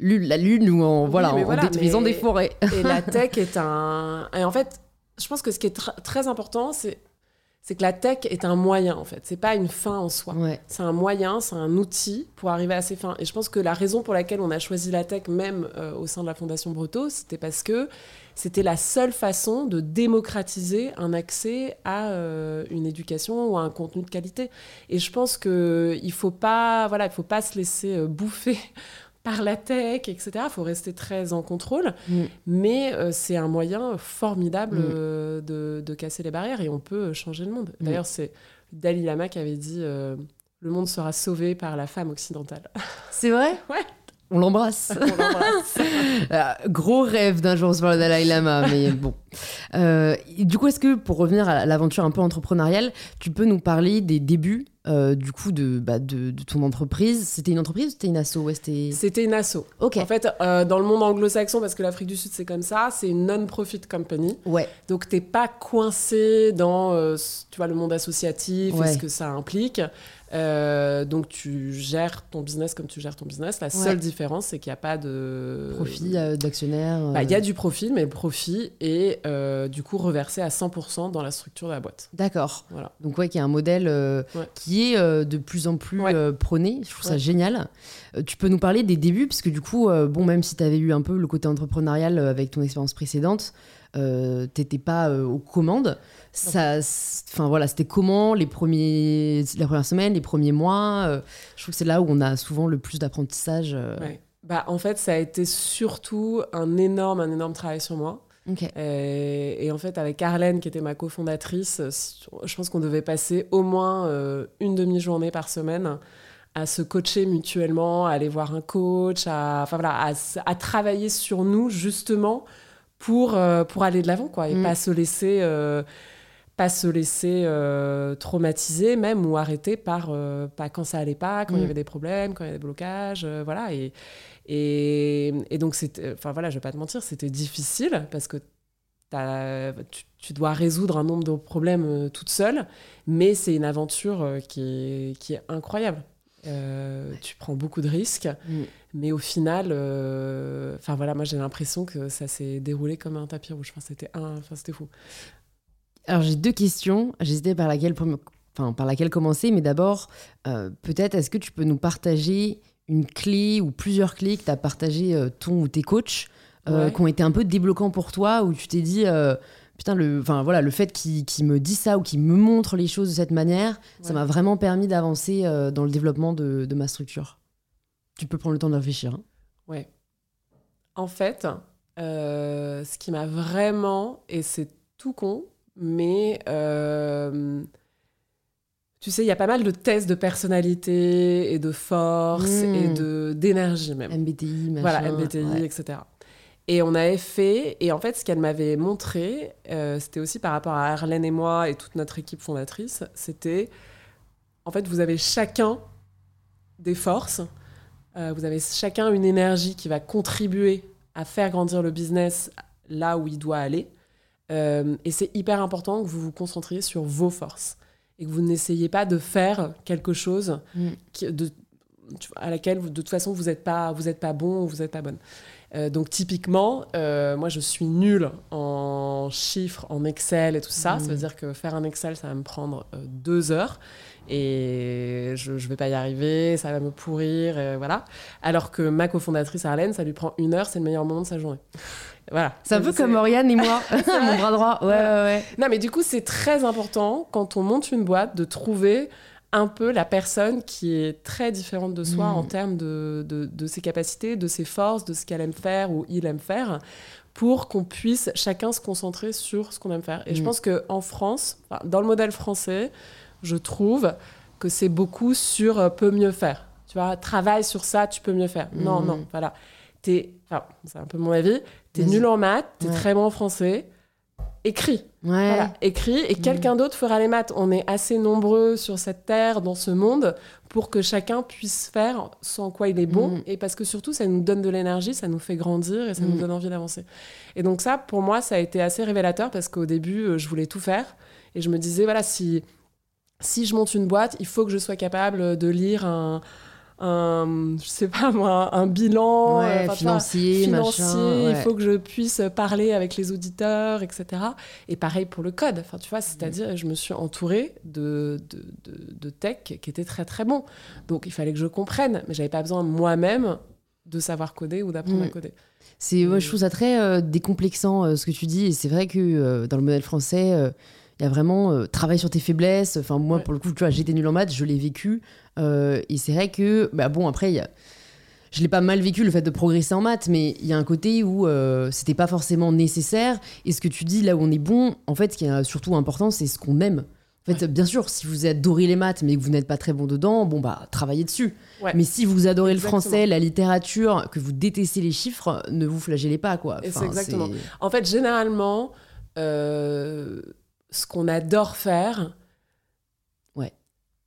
la lune ou en, voilà, en, détruisant des forêts. et la tech est un... Et en fait, je pense que ce qui est très important, c'est c'est que la tech est un moyen en fait, c'est pas une fin en soi. C'est un moyen, c'est un outil pour arriver à ses fins. Et je pense que la raison pour laquelle on a choisi la tech même euh, au sein de la Fondation Breto, c'était parce que c'était la seule façon de démocratiser un accès à euh, une éducation ou à un contenu de qualité. Et je pense que il faut pas, voilà, il faut pas se laisser euh, bouffer par la tech, etc. Il faut rester très en contrôle. Mm. Mais euh, c'est un moyen formidable mm. euh, de, casser les barrières et on peut changer le monde. Mm. D'ailleurs, c'est Dalai Lama qui avait dit euh, Le monde sera sauvé par la femme occidentale. C'est vrai? Ouais. On l'embrasse. Euh, gros rêve d'un jour se voir le Dalai Lama, mais bon. Euh, du coup, est-ce que pour revenir à l'aventure un peu entrepreneuriale, tu peux nous parler des débuts euh, du coup de, bah, de, ton entreprise? C'était une entreprise ou c'était une asso? C'était une asso. Ok. En fait, dans le monde anglo-saxon, parce que l'Afrique du Sud c'est comme ça, c'est une non-profit company. Ouais. Donc t'es pas coincé dans tu vois le monde associatif et ce que ça implique. Euh, donc tu gères ton business comme tu gères ton business. La seule différence, c'est qu'il n'y a pas de profit euh, d'actionnaire. Bah, il y a du profit, mais le profit est euh, du coup reversé à 100% dans la structure de la boîte. D'accord. Voilà. Donc ouais, qui est un modèle qui est de plus en plus prôné. Je trouve ça génial. tu peux nous parler des débuts, parce que du coup, bon, même si tu avais eu un peu le côté entrepreneurial avec ton expérience précédente, euh, t'étais pas euh, aux commandes. Ça, enfin voilà, c'était comment les premiers, la première semaine, les premiers mois. Euh, je trouve que c'est là où on a souvent le plus d'apprentissage. Bah en fait, ça a été surtout un énorme, un énorme travail sur moi. Et, en fait, avec Arlène, qui était ma cofondatrice, je pense qu'on devait passer au moins une demi-journée par semaine à se coacher mutuellement, à aller voir un coach, à, enfin, voilà, à, à travailler sur nous justement pour, euh, pour aller de l'avant, quoi, et mm. pas se laisser, euh, pas se laisser euh, traumatiser, même, ou arrêter par, pas quand ça allait pas, quand il y mm. avait des problèmes, quand il y avait des blocages, voilà. Et, et, et donc, enfin voilà, je vais pas te mentir, c'était difficile parce que tu, tu, dois résoudre un nombre de problèmes toute seule, mais c'est une aventure qui est, qui est incroyable. Euh, tu prends beaucoup de risques, mm. mais au final, euh, enfin voilà, moi j'ai l'impression que ça s'est déroulé comme un tapis rouge. Enfin, c'était enfin c'était fou. Alors j'ai deux questions. J'hésitais par laquelle, enfin, par laquelle commencer, mais d'abord, euh, peut-être est-ce que tu peux nous partager une clé ou plusieurs clés que tu as partagé ton ou tes coachs qui ont été un peu débloquants pour toi, où tu t'es dit putain, le, enfin, voilà, le fait qu'il me dise ça ou qu'il me montre les choses de cette manière, ça m'a vraiment permis d'avancer euh, dans le développement de, ma structure. Tu peux prendre le temps de réfléchir. Hein. Ouais. En fait, euh, ce qui m'a vraiment, et c'est tout con, mais euh, tu sais, il y a pas mal de tests de personnalité et de force et hmm. de d'énergie même. MBTI, machin, Voilà, MBTI, etc. Et on avait fait, et en fait, ce qu'elle m'avait montré, euh, c'était aussi par rapport à Arlène et moi et toute notre équipe fondatrice, c'était, en fait, vous avez chacun des forces, euh, vous avez chacun une énergie qui va contribuer à faire grandir le business là où il doit aller. Euh, et c'est hyper important que vous vous concentriez sur vos forces et que vous n'essayez pas de faire quelque chose mm. qui, de, à laquelle de toute façon vous n'êtes pas, vous êtes pas bon ou vous n'êtes pas bonne. Euh, donc typiquement, euh, moi je suis nulle en chiffres, en Excel et tout ça. Ça veut dire que faire un Excel, ça va me prendre euh, deux heures et je ne vais pas y arriver, ça va me pourrir, voilà. Alors que ma cofondatrice Arlène, ça lui prend une heure, c'est le meilleur moment de sa journée. Voilà. C'est un peu comme Oriane et moi, mon bras droit. Ouais, ouais, ouais. Non, mais du coup, c'est très important quand on monte une boîte de trouver un peu la personne qui est très différente de soi en mm. termes de, de, ses capacités, de ses forces, de ce qu'elle aime faire ou il aime faire, pour qu'on puisse chacun se concentrer sur ce qu'on aime faire. Et je mm. pense qu'en France, dans le modèle français, je trouve que c'est beaucoup sur euh, peut mieux faire. Tu vois, travaille sur ça, tu peux mieux faire. Non, mm. non, voilà. T'es, enfin, c'est un peu mon avis, t'es nul en maths, t'es très bon en français, écrit. Voilà, écrit et mm. quelqu'un d'autre fera les maths. On est assez nombreux sur cette terre, dans ce monde, pour que chacun puisse faire sans quoi il est bon. Mm. Et parce que surtout, ça nous donne de l'énergie, ça nous fait grandir et ça nous mm. donne envie d'avancer. Et donc ça, pour moi, ça a été assez révélateur parce qu'au début, euh, je voulais tout faire. Et je me disais, voilà, si, si je monte une boîte, il faut que je sois capable de lire un un, je sais pas moi, un bilan euh, financier, financier il faut que je puisse parler avec les auditeurs, etc. Et pareil pour le code. Enfin, tu vois, c'est-à-dire, je me suis entourée de, de, de, tech qui étaient très très bons. Donc, il fallait que je comprenne, mais j'avais pas besoin moi-même de savoir coder ou d'apprendre à mm. coder. C'est, je trouve ça très euh, décomplexant euh, ce que tu dis. Et c'est vrai que dans le modèle français, il y a vraiment euh, travail sur tes faiblesses. Enfin, moi, pour le coup, tu vois, j'étais nul en maths, je l'ai vécu. Euh, et c'est vrai que, bah bon, après, y a... je l'ai pas mal vécu le fait de progresser en maths, mais il y a un côté où euh, c'était pas forcément nécessaire. Et ce que tu dis, là où on est bon, en fait, ce qui est surtout important, c'est ce qu'on aime. En fait, bien sûr, si vous adorez les maths mais que vous n'êtes pas très bon dedans, bon bah travaillez dessus. Mais si vous adorez le français, la littérature, que vous détestez les chiffres, ne vous flagellez pas quoi. c'est exactement. En fait, généralement, euh, ce qu'on adore faire, ouais.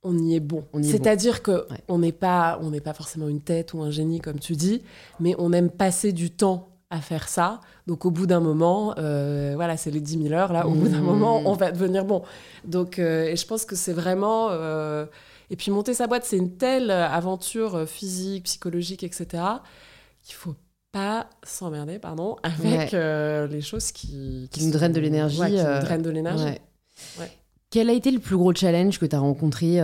on y est bon. C'est-à-dire que on n'est pas, on n'est pas forcément une tête ou un génie comme tu dis, mais on aime passer du temps à faire ça. Donc au bout d'un moment, euh, voilà, c'est les 10 000 heures, là, au bout d'un moment, on va devenir bon. Donc, euh, et je pense que c'est vraiment... Euh, et puis monter sa boîte, c'est une telle aventure physique, psychologique, etc., qu'il faut pas s'emmerder, pardon, avec les choses qui... Qui, nous drainent de l'énergie. qui nous drainent de l'énergie. Quel a été le plus gros challenge que tu as rencontré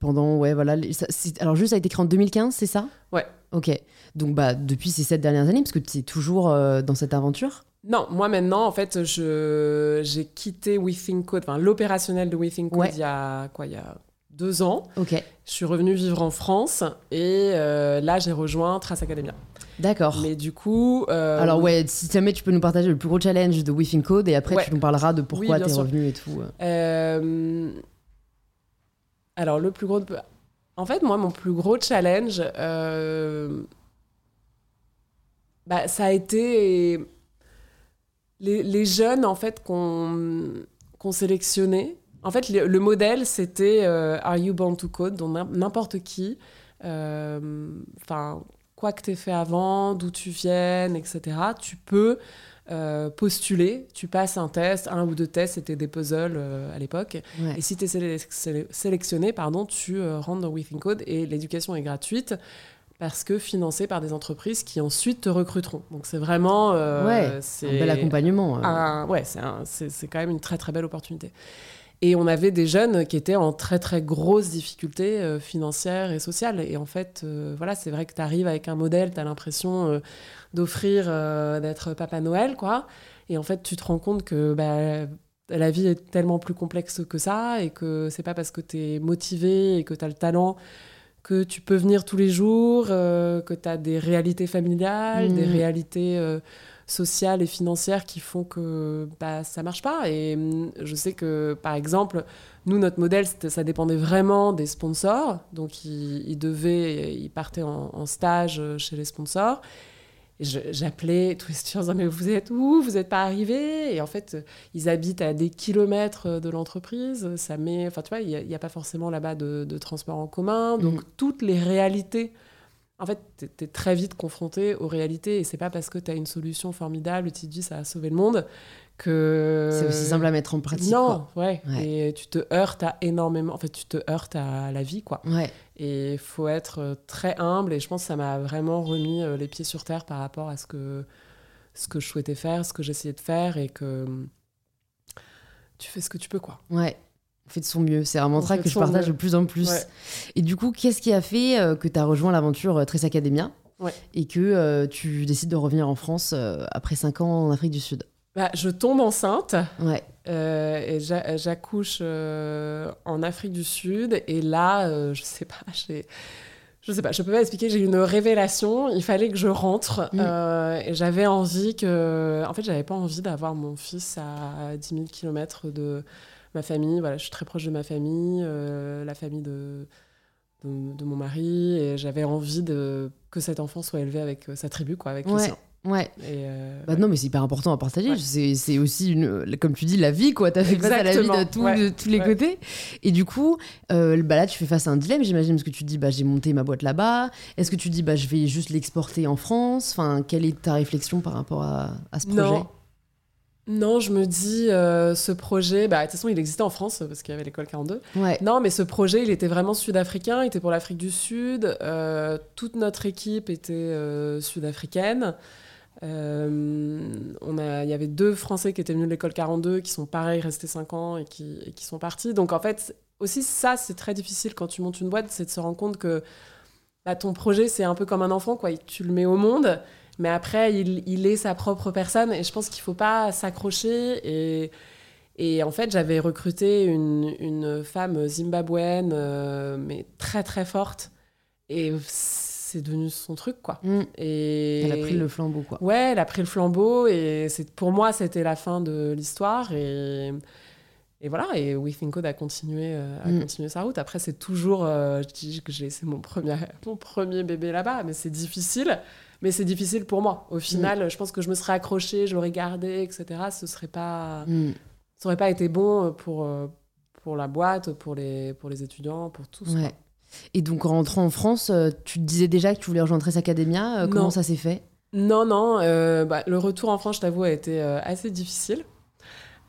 pendant, ouais, voilà. alors, juste, ça a été créé en 2015, c'est ça? Ouais. Ok. Donc, bah, depuis ces sept dernières années, parce que tu es toujours euh, dans cette aventure? Non, moi maintenant, en fait, je, j'ai quitté WeThink Code, enfin, l'opérationnel de WeThink Code il y a quoi Il y a deux ans. Ok. Je suis revenue vivre en France et euh, là, j'ai rejoint Trace Academia. D'accord. Mais du coup. Euh, Alors, ouais, si jamais tu peux nous partager le plus gros challenge de WeThink Code et après tu nous parleras de pourquoi tu es revenu et tout. Alors, le plus gros. En fait, moi, mon plus gros challenge, euh, bah, ça a été les, jeunes, en fait, qu'on qu'on sélectionnait. En fait, le, modèle, c'était euh, Are You Born to Code? Donc, n'importe qui. Euh, enfin, quoi que tu aies fait avant, d'où tu viennes, etc., tu peux euh, postuler, tu passes un test, un ou deux tests, c'était des puzzles euh, à l'époque. Et si tu es sélectionné, pardon, tu euh, rentres dans Within Code et l'éducation est gratuite parce que financée par des entreprises qui ensuite te recruteront. Donc c'est vraiment... ouais, c'est un bel accompagnement. ouais, c'est quand même une très très belle opportunité. Et on avait des jeunes qui étaient en très très grosses difficultés financières et sociales. Et en fait, voilà, c'est vrai que tu arrives avec un modèle, tu as l'impression d'offrir euh, d'être Papa Noël, quoi. Et en fait, tu te rends compte que bah, la vie est tellement plus complexe que ça et que c'est pas parce que tu es motivé et que tu as le talent que tu peux venir tous les jours, euh, que tu as des réalités familiales, des mmh. réalités euh, sociales et financières qui font que bah, ça marche pas. Et mmh, je sais que, par exemple, nous, notre modèle, ça dépendait vraiment des sponsors. Donc, ils, devaient, ils partaient en, en, stage chez les sponsors. J'appelais tous les étudiants en disant, mais vous êtes où? Vous n'êtes pas arrivés? Et en fait, ils habitent à des kilomètres de l'entreprise. Ça met, enfin, tu vois, il n'y a, pas forcément là-bas de, transport en commun. Donc, mm. toutes les réalités, en fait, tu es, très vite confronté aux réalités. Et c'est pas parce que tu as une solution formidable, tu te dis, ça a sauvé le monde, que c'est aussi simple à mettre en pratique. Non, Ouais. Et tu te heurtes à énormément. En fait, tu te heurtes à la vie, quoi. Ouais. Et il faut être euh, très humble. Et je pense que ça m'a vraiment remis euh, les pieds sur terre par rapport à ce que ce que je souhaitais faire, ce que j'essayais de faire, et que tu fais ce que tu peux, quoi. Ouais. On fait de son mieux. C'est un mantra que je partage de plus en plus. Et du coup, qu'est-ce qui a fait euh, que tu as rejoint l'aventure Trace Academia et que tu décides de revenir en France après 5 ans en Afrique du Sud? Bah, je tombe enceinte ouais. euh, et j'accouche euh, en Afrique du Sud. Et là, euh, je sais pas, je sais pas, je peux pas expliquer. J'ai eu une révélation. Il fallait que je rentre mm. euh, et j'avais envie que, en fait, j'avais pas envie d'avoir mon fils à 10 000 km de ma famille. Voilà, je suis très proche de ma famille, la famille de, de, mon mari, et j'avais envie de que cet enfant soit élevé avec sa tribu, quoi, avec ouais. Ouais. Euh, bah non, mais c'est hyper important à partager. C'est aussi, une, comme tu dis, la vie, quoi. T'as fait face à la vie de, tous les côtés. Et du coup, euh, bah là, tu fais face à un dilemme, j'imagine, parce que tu dis, bah, j'ai monté ma boîte là-bas. Est-ce que tu dis, bah, je vais juste l'exporter en France? Enfin, quelle est ta réflexion par rapport à, ce projet? non. Non, je me dis, euh, ce projet, bah, de toute façon, il existait en France parce qu'il y avait l'école 42. Ouais. Non, mais ce projet, il était vraiment sud-africain, il était pour l'Afrique du Sud. toute notre équipe était sud-africaine. Euh, on a, il y avait deux Français qui étaient venus de l'école 42, qui sont pareils, restés 5 ans et qui, qui sont partis. Donc en fait, aussi ça, c'est très difficile quand tu montes une boîte, c'est de se rendre compte que bah, ton projet, c'est un peu comme un enfant, quoi. Tu le mets au monde, mais après, il, il est sa propre personne. Et je pense qu'il faut pas s'accrocher. Et, et en fait, j'avais recruté une, une, femme zimbabwéenne, euh, mais très très forte. Et c'est devenu son truc, quoi. Mm. Et... Elle a pris le flambeau, quoi. Ouais, elle a pris le flambeau, et pour moi, c'était la fin de l'histoire. Et... et voilà, et We Think Code a continué, euh, a Mm. continué sa route. Après, c'est toujours, euh, je dis que j'ai laissé mon premier, mon premier bébé là-bas, mais c'est difficile. Mais c'est difficile pour moi. Au final, je pense que je me serais accrochée, je l'aurais gardé, etc. Ce serait pas, Mm. ça aurait pas été bon pour, euh, pour la boîte, pour les, pour les étudiants, pour tous. Ouais. Et donc, en rentrant en France, euh, tu te disais déjà que tu voulais rejoindre Trace Academia. euh, comment Non. ça s'est fait? Non, non, euh, bah, le retour en France, je t'avoue, a été euh, assez difficile.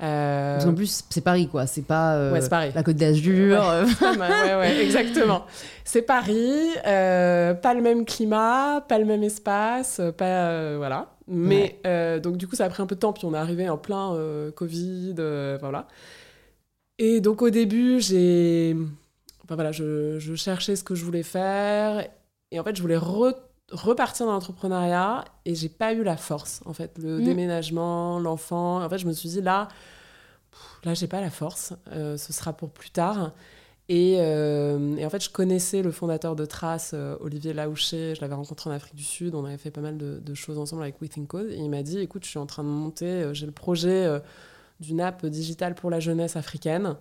Euh, Parce qu'en plus, c'est Paris, quoi. C'est pas euh, Ouais, Paris. la Côte d'Azur. Ouais. ouais, ouais, exactement. C'est Paris, euh, pas le même climat, pas le même espace, euh, pas voilà. Mais donc du coup, ça a pris un peu de temps, puis on est arrivé en plein Covid, voilà. Et donc au début, j'ai, enfin voilà, je, je cherchais ce que je voulais faire, et en fait, je voulais re- repartir dans l'entrepreneuriat, et j'ai pas eu la force, en fait, le Mm. déménagement, l'enfant. En fait, je me suis dit là, là, j'ai pas la force. euh, ce sera pour plus tard. Et, euh, et en fait, je connaissais le fondateur de Trace, euh, Olivier Laouché. Je l'avais rencontré en Afrique du Sud. On avait fait pas mal de, de choses ensemble avec We Think Code. Et il m'a dit écoute, je suis en train de monter, j'ai le projet d'une app digitale pour la jeunesse africaine.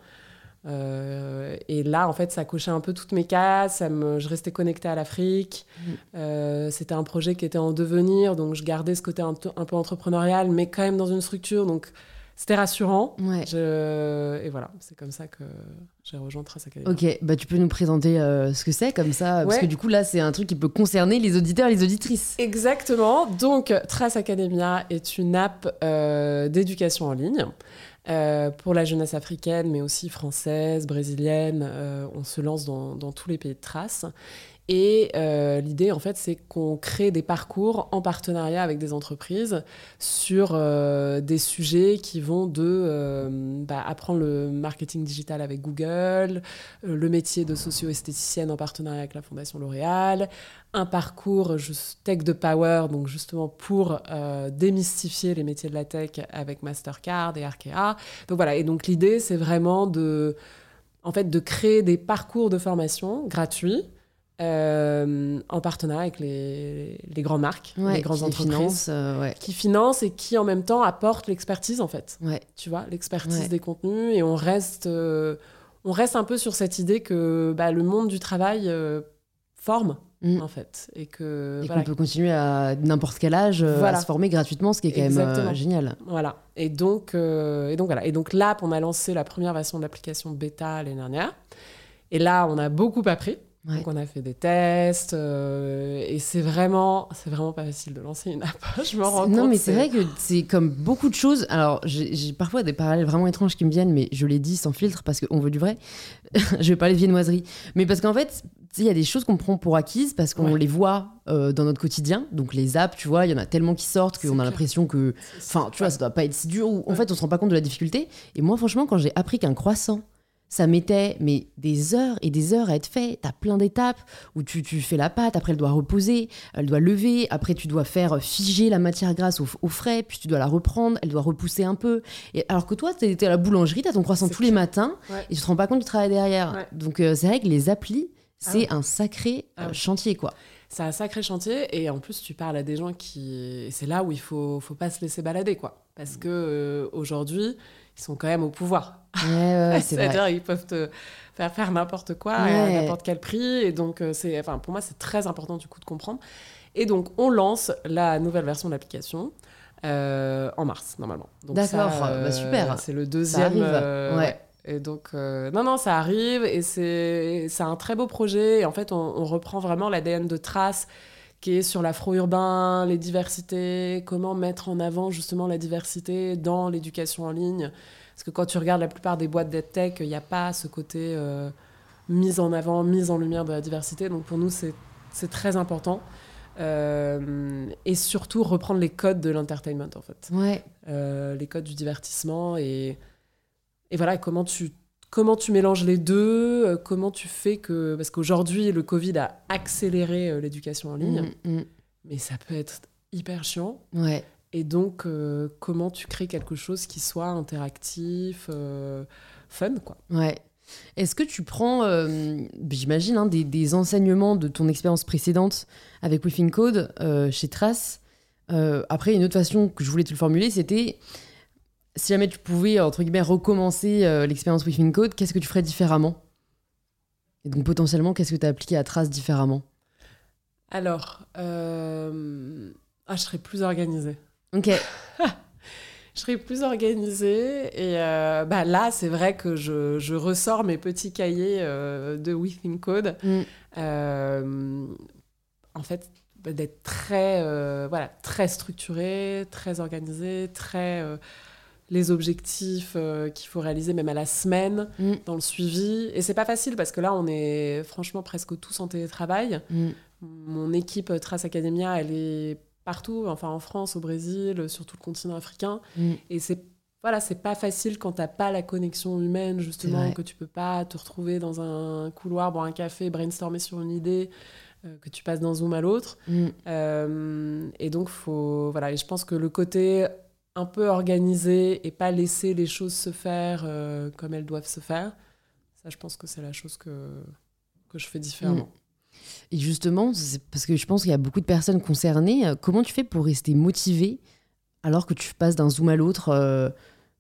Euh, et là, en fait, ça cochait un peu toutes mes cases. Ça me, je restais connectée à l'Afrique. Mhm. Euh, C'était un projet qui était en devenir, donc je gardais ce côté un, peu entrepreneurial, mais quand même dans une structure. Donc c'était rassurant. Ouais. Je- Et voilà, c'est comme ça que j'ai rejoint Trace Academy. Ok, bah tu peux nous présenter euh, ce que c'est comme ça, parce que du coup là c'est un truc qui peut concerner les auditeurs et les auditrices. Exactement. Donc, Trace Academia est une app euh, d'éducation en ligne euh, pour la jeunesse africaine, mais aussi française, brésilienne. Euh, on se lance dans, dans tous les pays de Trace. Et euh, l'idée, en fait, c'est qu'on crée des parcours en partenariat avec des entreprises sur euh, des sujets qui vont de euh, bah, apprendre le marketing digital avec Google, le métier de socio-esthéticienne en partenariat avec la Fondation L'Oréal, un parcours tech de power, donc justement pour démystifier les métiers de la tech avec Mastercard et Arkea. Donc voilà, et donc l'idée, c'est vraiment de, en fait, de créer des parcours de formation gratuits euh, en partenariat avec les, les grandes marques, Ouais, les grandes qui entreprises euh, ouais. qui financent et qui en même temps apportent l'expertise en fait. Ouais. Tu vois, l'expertise des contenus et on reste, euh, on reste un peu sur cette idée que bah, le monde du travail forme Mm. en fait et que Et voilà, qu'on peut continuer à n'importe quel âge Voilà. à se former gratuitement, ce qui est quand même Exactement. génial. Voilà. Et donc, et donc voilà. Et donc l'app, on a lancé la première version de l'application bêta l'année dernière. Et là, on a beaucoup appris. Ouais. Donc on a fait des tests euh, et c'est vraiment, c'est vraiment pas facile de lancer une app. Je me rends compte. Non, mais c'est vrai que c'est comme beaucoup de choses. Alors, j'ai parfois des parallèles vraiment étranges qui me viennent, mais je les dis sans filtre parce qu'on veut du vrai. je vais parler de viennoiserie. Mais parce qu'en fait, il y a des choses qu'on prend pour acquises parce qu'on Ouais. les voit euh, dans notre quotidien. Donc, les apps, tu vois, il y en a tellement qui sortent qu'on a l'impression que. Enfin, tu vois, ça doit pas être si dur. Ou en fait, on se rend pas compte de la difficulté. Et moi, franchement, quand j'ai appris qu'un croissant, ça mettait mais des heures et des heures à être fait. T'as plein d'étapes où tu, tu fais la pâte, après elle doit reposer, elle doit lever, après tu dois faire figer la matière grasse au, au frais, puis tu dois la reprendre, elle doit repousser un peu. Et alors que toi, t'es à la boulangerie, t'as ton croissant C'est tous les matins Ouais. et tu te rends pas compte du travail derrière. Ouais. Donc euh, c'est vrai que les applis, c'est Ah ouais. un sacré Ah euh, ouais. chantier quoi. C'est un sacré chantier et en plus tu parles à des gens qui c'est là où il faut faut pas se laisser balader quoi parce que euh, aujourd'hui ils sont quand même au pouvoir. Ouais, ouais. C'est-à-dire ils peuvent te faire faire n'importe quoi à n'importe quel prix et donc euh, c'est enfin pour moi c'est très important du coup de comprendre. Et donc on lance la nouvelle version de l'application euh, en mars normalement. D'accord, ça, bah, super. C'est le deuxième. arrive, euh, ouais. Et donc, euh, non, non, ça arrive et c'est c'est un très beau projet. Et en fait, on, on reprend vraiment l'ADN de Trace qui est sur l'afro-urbain, les diversités, comment mettre en avant justement la diversité dans l'éducation en ligne. Parce que quand tu regardes la plupart des boîtes d'EdTech, il n'y a pas ce côté euh, mise en avant, mise en lumière de la diversité. Donc pour nous, c'est c'est très important. Euh, et surtout reprendre les codes de l'entertainment en fait. Ouais. Euh, les codes du divertissement et, et voilà comment tu comment tu mélanges les deux euh, comment tu fais que parce qu'aujourd'hui le Covid a accéléré euh, l'éducation en ligne Mm, mais ça peut être hyper chiant mm. Ouais. et donc euh, comment tu crées quelque chose qui soit interactif euh, fun quoi Ouais. Est-ce que tu prends, euh, j'imagine, hein, des, des enseignements de ton expérience précédente avec Within Code chez Trace Après, une autre façon que je voulais te le formuler, c'était si jamais tu pouvais, entre guillemets, recommencer l'expérience With Code, qu'est-ce que tu ferais différemment? Et donc potentiellement, qu'est-ce que tu as appliqué à Trace différemment? Alors, euh... ah, je serais plus organisée. Ok. je serais plus organisée. Et euh, bah, là, c'est vrai que je, je, ressors mes petits cahiers euh, de Within Code. Mm. Euh, en fait, bah, d'être très, voilà, très structuré, très organisé, très les objectifs qu'il faut réaliser même à la semaine mm. dans le suivi et c'est pas facile parce que là on est franchement presque tous en télétravail mm. mon équipe Trace Academia elle est partout, enfin en France, au Brésil, sur tout le continent africain. Mm. Et c'est voilà, c'est pas facile quand t'as pas la connexion humaine, justement, que tu peux pas te retrouver dans un couloir, boire un café, brainstormer sur une idée, euh, que tu passes d'un zoom à l'autre. Mm. Euh, et donc, faut, voilà, et je pense que le côté un peu organisé et pas laisser les choses se faire euh, comme elles doivent se faire, ça, je pense que c'est la chose que, que je fais différemment. Mm. Et justement, parce que je pense qu'il y a beaucoup de personnes concernées, euh, comment tu fais pour rester motivé alors que tu passes d'un zoom à l'autre euh,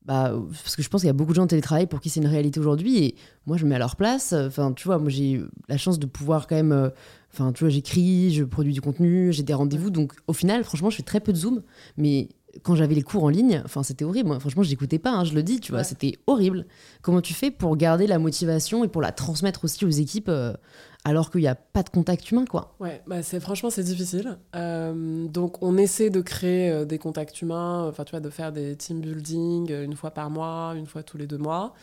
bah, parce que je pense qu'il y a beaucoup de gens en télétravail pour qui c'est une réalité aujourd'hui et moi je me mets à leur place enfin tu vois moi j'ai la chance de pouvoir quand même enfin tu vois j'écris je produis du contenu j'ai des rendez-vous donc au final franchement je fais très peu de zoom mais quand j'avais les cours en ligne, enfin c'était horrible. Moi, franchement, je n'écoutais pas, hein, je le dis, tu vois, c'était horrible. Comment tu fais pour garder la motivation et pour la transmettre aussi aux équipes alors qu'il n'y a pas de contact humain, quoi? Ouais, bah c'est franchement c'est difficile. Euh, donc on essaie de créer euh, des contacts humains, enfin tu vois, de faire des team building euh, une fois par mois, une fois tous les deux mois.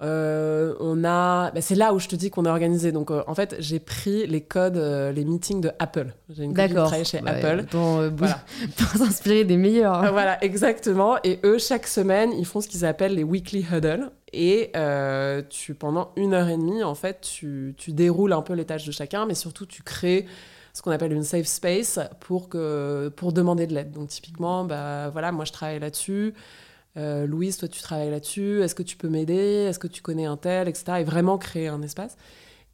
On a, bah, c'est là où je te dis qu'on est organisé. Donc en fait, j'ai pris les codes, les meetings de Apple. J'ai une copine qui travaille chez Apple. voilà. pour s'inspirer des meilleurs. voilà, exactement. Et eux, chaque semaine, ils font ce qu'ils appellent les weekly huddle. Et euh, tu, pendant une heure et demie, en fait, tu, tu, déroules un peu les tâches de chacun, mais surtout, tu crées ce qu'on appelle une safe space pour, que, pour demander de l'aide. Donc, typiquement, bah, voilà, moi, je travaille là-dessus. Euh, Louise, toi, tu travailles là-dessus. Est-ce que tu peux m'aider? Est-ce que tu connais un tel, etc. Et vraiment créer un espace.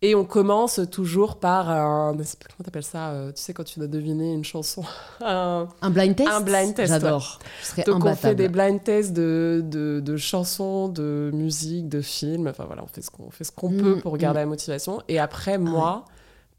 Et on commence toujours par un. Comment t'appelles ça euh, Tu sais, quand tu dois deviner une chanson? un, blind test? Un blind test. J'adore. Donc, on fait des blind tests de, de, de, chansons, de musique, de films. Enfin, voilà, on fait ce qu'on fait ce qu'on mm, peut pour garder mm. la motivation. Et après, moi,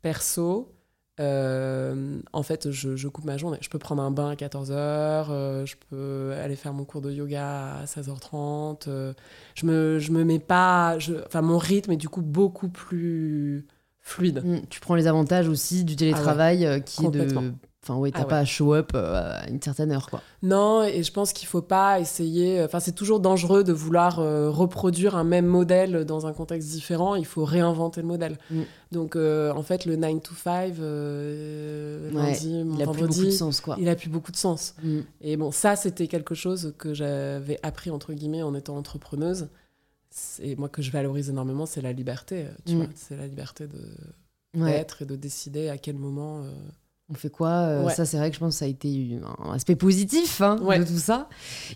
perso, euh, en fait, je, coupe ma journée. Je peux prendre un bain à 14h, euh, je peux aller faire mon cours de yoga à 16h30. Euh, je, me, je me mets pas. Enfin, mon rythme est du coup beaucoup plus fluide. Mm, tu prends les avantages aussi du télétravail ah qui est de Enfin, oui, t'as ah pas à show up euh, à une certaine heure, quoi. Non, et je pense qu'il faut pas essayer. Enfin, c'est toujours dangereux de vouloir euh, reproduire un même modèle dans un contexte différent. Il faut réinventer le modèle. Mm. Donc, euh, en fait, le 9 to 5, lundi, il a plus beaucoup de sens, quoi. Il a plus beaucoup de sens. Mm. Et bon, ça, c'était quelque chose que j'avais appris, entre guillemets, en étant entrepreneuse. Et moi, que je valorise énormément, c'est la liberté. Tu mm. vois, c'est la liberté de d'être et de décider à quel moment on fait quoi euh, Ça, c'est vrai que je pense que ça a été un aspect positif hein, de tout ça.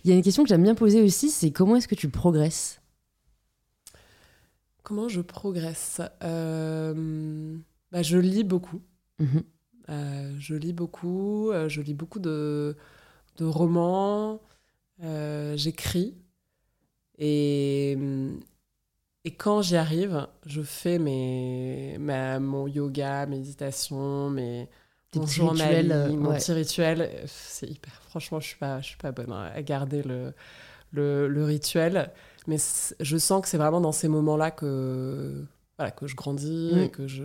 Il y a une question que j'aime bien poser aussi, c'est comment est-ce que tu progresses? Comment je progresse? Euh, bah, Je lis beaucoup. Mhm. Euh, je lis beaucoup. je lis beaucoup de, de romans. J'écris. Et, et quand j'y arrive, je fais mes, mon yoga, méditation, mes mon rituel, euh, mon petit rituel, euh, c'est hyper. Franchement, je suis pas, je suis pas bonne à garder le, le, le rituel, mais je sens que c'est vraiment dans ces moments-là que voilà que je grandis mm. et que je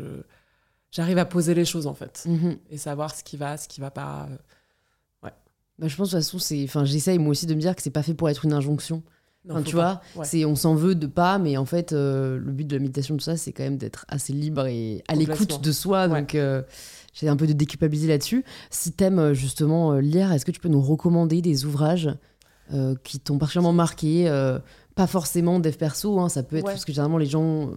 j'arrive à poser les choses en fait mm-hmm. et savoir ce qui va, ce qui va pas. Euh, ouais. Bah, je pense de toute façon, c'est, enfin, j'essaye moi aussi de me dire que c'est pas fait pour être une injonction. tu vois, c'est on s'en veut de pas, mais en fait, le but de la méditation, tout ça, c'est quand même d'être assez libre et à l'écoute de soi. Donc, j'ai un peu de déculpabiliser là-dessus. Si t'aimes euh, justement euh, lire, est-ce que tu peux nous recommander des ouvrages euh, qui t'ont particulièrement marqué Pas forcément dev perso, hein, ça peut être parce que généralement les gens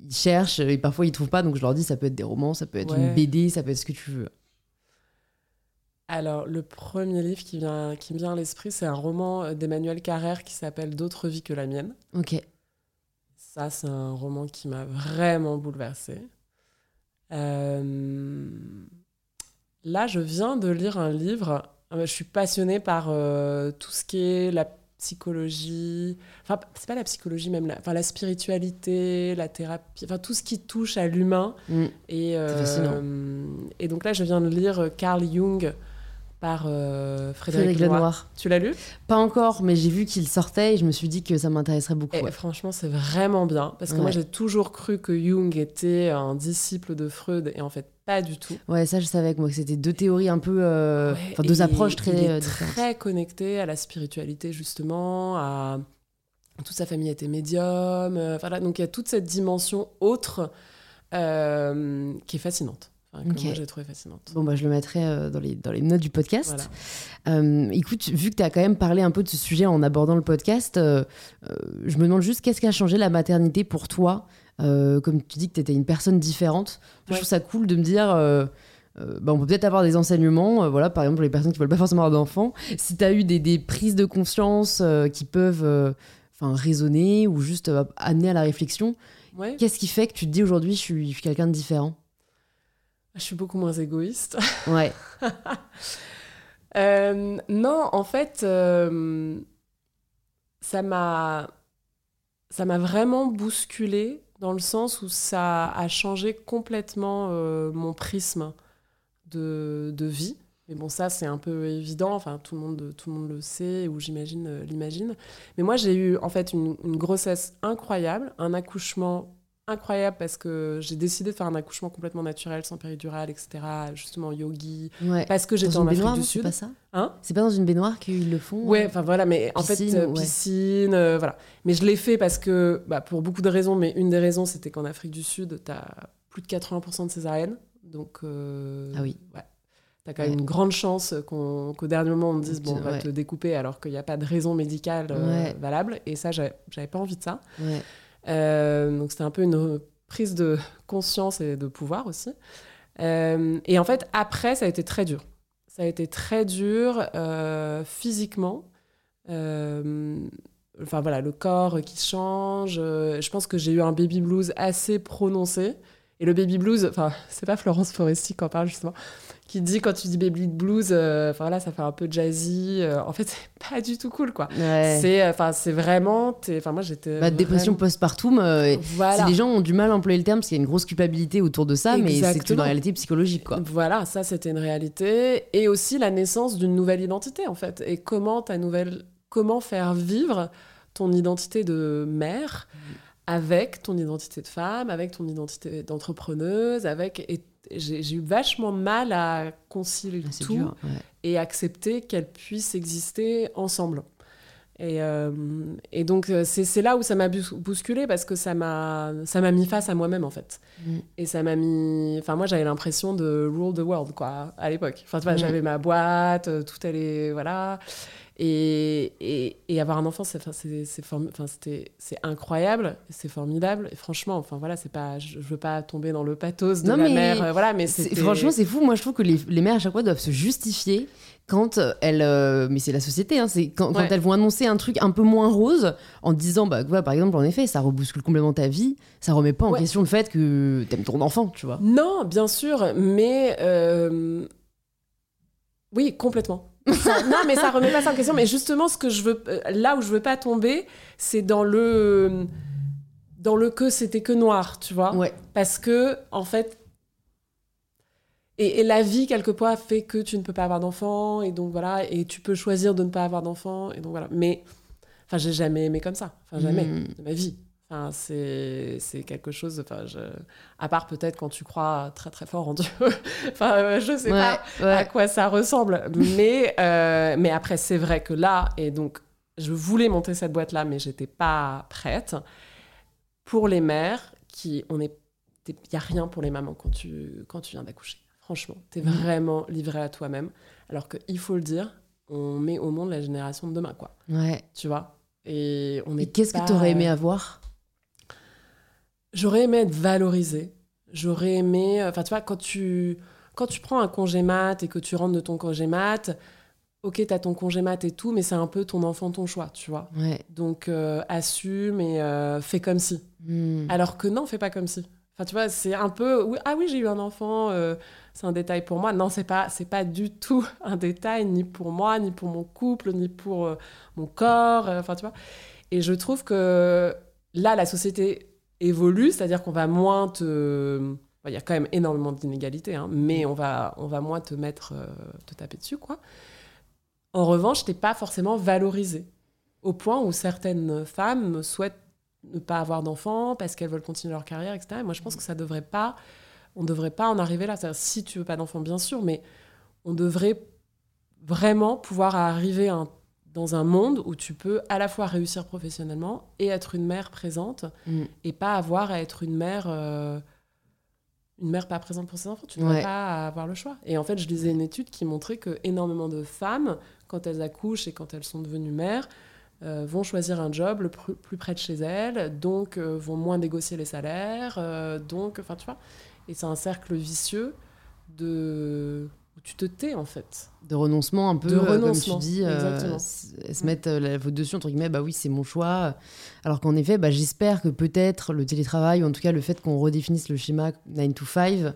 ils cherchent et parfois ils trouvent pas, donc je leur dis ça peut être des romans, ça peut être une BD, ça peut être ce que tu veux. Alors, le premier livre qui, vient, qui me vient à l'esprit, c'est un roman d'Emmanuel Carrère qui s'appelle D'autres vies que la mienne. Ok. Ça, c'est un roman qui m'a vraiment bouleversée. Euh, là, je viens de lire un livre. Euh, je suis passionnée par euh, tout ce qui est la psychologie, enfin c'est pas la psychologie même, la, enfin la spiritualité, la thérapie, enfin tout ce qui touche à l'humain. Mm. Et, euh, et donc là je viens de lire Carl Jung par euh, Frédéric, Frédéric Lenoir. Lenoir. Tu l'as lu? Pas encore, mais j'ai vu qu'il sortait et je me suis dit que ça m'intéresserait beaucoup. Et ouais. franchement c'est vraiment bien parce que Ouais. moi j'ai toujours cru que Jung était un disciple de Freud et en fait pas du tout. Ouais, ça je savais que moi c'était deux théories un peu, euh, Ouais, enfin deux approches très il est euh, très connecté à la spiritualité justement, à toute sa famille était médium, euh, voilà donc il y a toute cette dimension autre euh, qui est fascinante, enfin, que Ok. moi j'ai trouvé fascinante. Bon bah je le mettrai euh, dans les dans les notes du podcast. Voilà. Euh, écoute, vu que tu as quand même parlé un peu de ce sujet en abordant le podcast, euh, je me demande juste qu'est-ce qui a changé la maternité pour toi Comme tu dis que tu étais une personne différente, je trouve ça cool de me dire. bah, on peut peut-être avoir des enseignements, voilà, par exemple pour les personnes qui veulent pas forcément avoir d'enfants. Si tu as eu des, des prises de conscience qui peuvent enfin, résonner ou juste amener à la réflexion, Ouais. qu'est-ce qui fait que tu te dis aujourd'hui je suis, je suis quelqu'un de différent? Je suis beaucoup moins égoïste. Ouais, Euh, non, en fait, euh, ça m'a ça m'a vraiment bousculé dans le sens où ça a changé complètement euh, mon prisme de, de vie. Mais bon, ça, c'est un peu évident. Enfin, tout le monde, tout le monde le sait, ou j'imagine, l'imagine. Mais moi, j'ai eu, en fait, une, une grossesse incroyable, un accouchement incroyable parce que j'ai décidé de faire un accouchement complètement naturel, sans péridurale, etc. Justement, yogi. ouais. Parce que j'étais en Afrique baignoire, du non, c'est Sud. pas ça Hein C'est pas dans une baignoire qu'ils le font Ouais, euh enfin voilà, mais en fait, Piscine, euh, ouais. piscine, euh, voilà. Mais je l'ai fait parce que, bah, pour beaucoup de raisons, mais une des raisons, c'était qu'en Afrique du Sud, t'as plus de 80% de césariennes. Donc, euh, Ah oui. Ouais. T'as quand même Ouais. une grande chance qu'au dernier moment, on te dise, bon, on va te découper alors qu'il n'y a pas de raison médicale valable. Et ça, j'avais j'avais pas envie de ça. Ouais. Euh, donc c'était un peu une prise de conscience et de pouvoir aussi. Euh, et en fait, après, ça a été très dur. Ça a été très dur euh, physiquement. Enfin voilà, le corps qui change. Je pense que j'ai eu un baby blues assez prononcé. Et le baby blues, enfin, c'est pas Florence Foresti qui en parle justement, qui dit quand tu dis baby blues, euh, enfin voilà, ça fait un peu jazzy. Euh, en fait, c'est pas du tout cool quoi. Ouais. C'est, enfin, c'est vraiment, enfin moi j'étais. Bah, dépression vraiment- postpartum, euh, et Voilà. les gens ont du mal à employer le terme parce qu'il y a une grosse culpabilité autour de ça, mais c'est une réalité psychologique, quoi. Voilà, ça c'était une réalité. Et aussi la naissance d'une nouvelle identité en fait. Et comment ta nouvelle, comment faire vivre ton identité de mère avec ton identité de femme, avec ton identité d'entrepreneuse, avec. Et j'ai eu vachement de mal à concilier Ah, tout dur. ouais. et accepter qu'elles puissent exister ensemble. Et, euh, et donc euh, c'est là où ça m'a bous- bousculé parce que ça m'a ça m'a mis face à moi-même en fait. Mm. Et ça m'a mis, enfin moi j'avais l'impression de rule the world quoi à l'époque. Enfin Mm. j'avais ma boîte, euh, tout allait voilà. Et, et, et avoir un enfant, c'est incroyable, c'est formidable. Et franchement, enfin voilà, c'est pas, je, je veux pas tomber dans le pathos de Non, la mais mère, euh, voilà, mais Franchement, c'est fou. Moi, je trouve que les, les mères, à chaque fois, doivent se justifier quand euh, elles. euh, mais c'est la société, hein, c'est quand, elles vont annoncer un truc un peu moins rose en disant, bah, par exemple, en effet, ça rebouscule complètement ta vie, ça remet pas en Ouais. question le fait que t'aimes ton enfant, tu vois. Non, bien sûr, mais euh, oui, complètement. Ça- non, mais ça remet pas ça en question. Mais justement, ce que je veux, euh, là où je veux pas tomber, c'est dans le dans le que c'était que noir, tu vois. Ouais. Parce que en fait, et, et la vie quelquefois fait que tu ne peux pas avoir d'enfant, et donc voilà, et tu peux choisir de ne pas avoir d'enfant, et donc voilà. Mais enfin, j'ai jamais aimé comme ça, enfin jamais Mm. de ma vie. Enfin, c'est quelque chose. Enfin, je... à part peut-être quand tu crois très très fort en Dieu. enfin, euh, je sais Ouais, pas ouais. à quoi ça ressemble. Mais euh, mais après, c'est vrai que là et donc je voulais monter cette boîte là, mais j'étais pas prête. Pour les mères qui on est, il y a rien pour les mamans quand tu quand tu viens d'accoucher. Franchement, t'es Mhm. vraiment livré à toi-même. Alors que il faut le dire, on met au monde la génération de demain, quoi. Ouais. Tu vois? Et on est. Qu'est-ce que pas- t'aurais aimé avoir? J'aurais aimé être valorisée. J'aurais aimé. Enfin, tu vois, quand tu, quand tu prends un congé mat et que tu rentres de ton congé mat, ok, t'as ton congé mat et tout, mais c'est un peu ton enfant, ton choix, tu vois. Ouais. Donc, euh, assume et euh, fais comme si. Hmm. Alors que non, fais pas comme si. Enfin, tu vois, c'est un peu. Oui, ah oui, j'ai eu un enfant, euh, c'est un détail pour moi. Non, c'est pas, c'est pas du tout un détail, ni pour moi, ni pour mon couple, ni pour euh, mon corps. Enfin, tu vois. Et je trouve que là, la société évolue, c'est-à-dire qu'on va moins te. Il y a quand même énormément d'inégalités, hein, mais on va, on va moins te mettre, te taper dessus, quoi. En revanche, t'es pas forcément valorisé. Au point où certaines femmes souhaitent ne pas avoir d'enfants parce qu'elles veulent continuer leur carrière, etc. Et moi, je pense que ça devrait pas, on devrait pas en arriver là. Si tu veux pas d'enfants, bien sûr, mais on devrait vraiment pouvoir arriver dans un monde où tu peux à la fois réussir professionnellement et être une mère présente mm. et pas avoir à être une mère. Euh, une mère pas présente pour ses enfants, tu ne dois pas avoir le choix. Et en fait, je lisais une étude qui montrait que énormément de femmes, quand elles accouchent et quand elles sont devenues mères, euh, vont choisir un job le plus, près de chez elles, donc euh, vont moins négocier les salaires, donc, enfin, tu vois. Et c'est un cercle vicieux de où tu te tais en fait. De renoncement un peu, de renoncement, comme tu dis, se mettre la faute dessus entre guillemets, bah oui c'est mon choix. Alors qu'en effet, bah, j'espère que peut-être le télétravail ou en tout cas le fait qu'on redéfinisse le schéma 9 to 5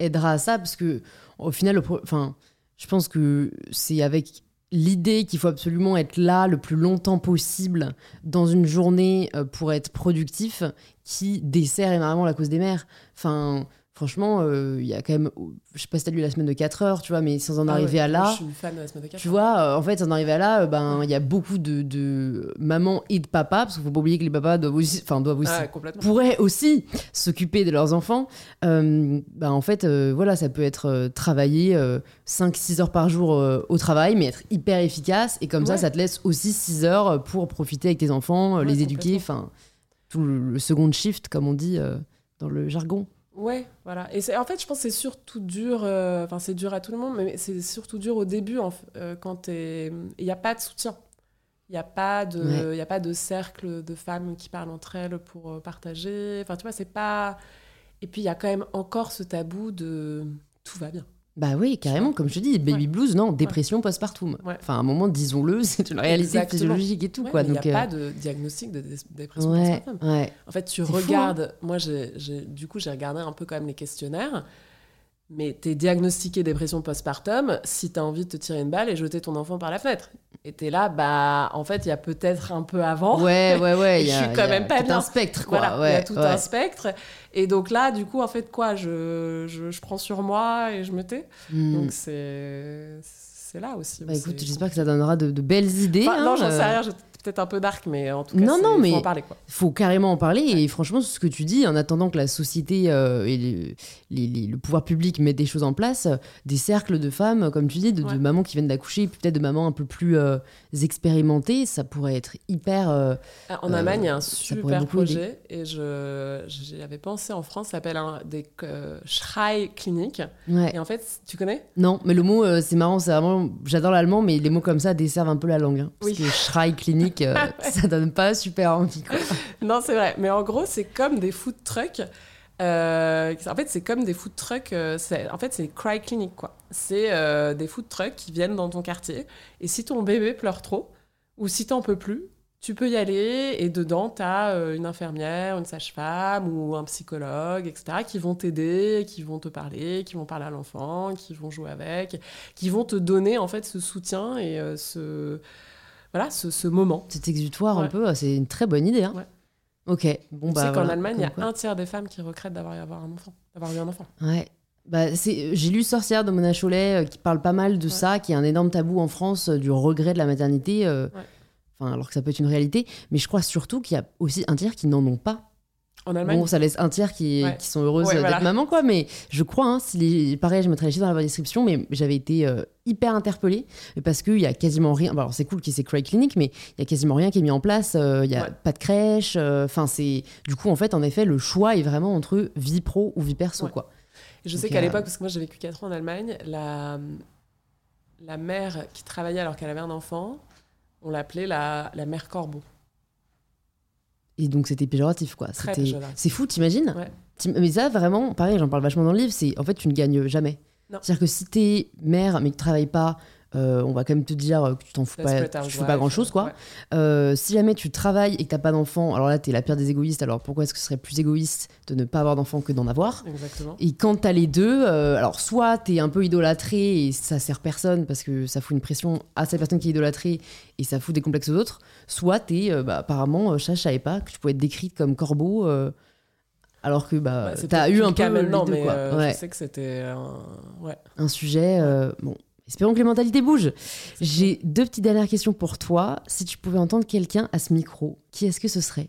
aidera à ça parce que au final, enfin, je pense que c'est avec l'idée qu'il faut absolument être là le plus longtemps possible dans une journée euh, pour être productif qui dessert énormément la cause des mères. Enfin, franchement, euh, il y a quand même, je sais pas si t'as lu la semaine de 4 heures, tu vois, mais sans en ah arriver à là. Je suis une fan de la semaine de 4 Tu vois, euh, en fait, sans en arriver à là, euh, ben, il y a beaucoup de, de mamans et de papas, parce qu'il faut pas oublier que les papas doivent aussi, enfin, doivent aussi, ah pourraient aussi s'occuper de leurs enfants. ben, en fait, voilà, ça peut être travailler 5-6 heures par jour au travail, mais être hyper efficace, et comme ça, ça te laisse aussi 6 heures pour profiter avec tes enfants, les éduquer, enfin, tout le second shift, comme on dit dans le jargon. Ouais, voilà. Et c'est, en fait, je pense que c'est surtout dur, euh, enfin, c'est dur à tout le monde, mais c'est surtout dur au début, en, euh, quand il n'y a pas de soutien. Il n'y a, pas de, a pas de cercle de femmes qui parlent entre elles pour euh, partager. Enfin, tu vois, c'est pas. Et puis, il y a quand même encore ce tabou de tout va bien. Bah oui, carrément, comme je dis, baby blues, non, dépression postpartum. Enfin, à un moment, disons-le, c'est une réalité physiologique et tout. quoi. Il n'y a euh, pas de diagnostic de dépression postpartum. En fait, tu hein. regardes, moi, du coup, j'ai regardé un peu quand même les questionnaires. Mais t'es diagnostiqué dépression postpartum si t'as envie de te tirer une balle et jeter ton enfant par la fenêtre. Et t'es là, bah, en fait, il y a peut-être un peu avant. Ouais, ouais, ouais. je suis quand même pas bien. un spectre, quoi. Voilà, il y a tout un spectre. Et donc là, du coup, en fait, quoi, je, je, je prends sur moi et je me tais. Hmm. Donc c'est là aussi. Bah écoute, j'espère que ça donnera de, belles idées. non, hein, j'en sais euh. rien peut-être un peu dark, mais en tout cas, non, non, mais faut en parler. Il faut carrément en parler. Et franchement, ce que tu dis, en attendant que la société euh, et le pouvoir public mettent des choses en place, des cercles de femmes, comme tu dis, de, mamans qui viennent d'accoucher, peut-être de mamans un peu plus euh, expérimentées, ça pourrait être hyper. Euh, ah, en Allemagne, il y a un super projet, et je j'y avais pensé en France, ça s'appelle des Schrei Clinic. Et en fait, tu connais? Non, mais le mot, c'est marrant, c'est vraiment. J'adore l'allemand, mais les mots comme ça desservent un peu la langue. Hein, parce que Schrei Euh, ça donne pas super envie. Quoi. non, c'est vrai. Mais en gros, c'est comme des food trucks. Euh, en fait, c'est comme des food trucks. Euh, en fait, c'est cry clinic, quoi. C'est des food trucks qui viennent dans ton quartier. Et si ton bébé pleure trop, ou si t'en peux plus, tu peux y aller. Et dedans, t'as une infirmière, une sage-femme ou un psychologue, etc., qui vont t'aider, qui vont te parler, qui vont parler à l'enfant, qui vont jouer avec, qui vont te donner, en fait, ce soutien et ce voilà, ce, moment. Cet exutoire un peu, c'est une très bonne idée. Hein. Ok. Bon, bah, qu'en Allemagne, il y a un tiers des femmes qui regrettent d'avoir eu un enfant, d'avoir eu un enfant. Ouais. Bah, j'ai lu Sorcière de Mona Chollet euh, qui parle pas mal de ça, qui est un énorme tabou en France euh, du regret de la maternité. Euh, alors que ça peut être une réalité, mais je crois surtout qu'il y a aussi un tiers qui n'en ont pas. En Allemagne Bon, ça laisse un tiers qui, qui sont heureuses d'être maman, quoi. Mais je crois, hein, si les... pareil, je mettrai les chiffres dans la description, mais j'avais été euh, hyper interpellée parce qu'il y a quasiment rien. alors, c'est cool qu'il y ait Cry Clinic, mais il y a quasiment rien qui est mis en place. Euh, il y a pas de crèche. Euh, enfin, c'est. Du coup, en fait, en effet, le choix est vraiment entre vie pro ou vie perso, quoi. Et je sais qu'à l'époque, parce que moi, j'ai vécu 4 ans en Allemagne, la, la mère qui travaillait alors qu'elle avait un enfant, on l'appelait la, la mère corbeau. Et donc c'était péjoratif, quoi. C'était, c'est fou, t'imagines Mais ça, vraiment, pareil, j'en parle vachement dans le livre, c'est en fait, tu ne gagnes jamais. C'est-à-dire que si t'es mère, mais que tu travailles pas, euh, on va quand même te dire que tu t'en fous pas, tu fais pas grand chose quoi. Euh, si jamais tu travailles et que t'as pas d'enfant, alors là t'es la pire des égoïstes. Alors pourquoi est-ce que ce serait plus égoïste de ne pas avoir d'enfant que d'en avoir? Exactement. Et quand t'as les deux, euh, alors soit t'es un peu idolâtré et ça sert personne parce que ça fout une pression à cette personne qui est idolâtrée et ça fout des complexes aux autres. Soit t'es, bah, apparemment, je savais pas que tu pouvais être décrite comme corbeau alors que bah, t'as eu un peu maintenant, mais je sais que c'était un... un sujet. bon, Espérons que les mentalités bougent. J'ai deux petites dernières questions pour toi. Si tu pouvais entendre quelqu'un à ce micro, qui est-ce que ce serait?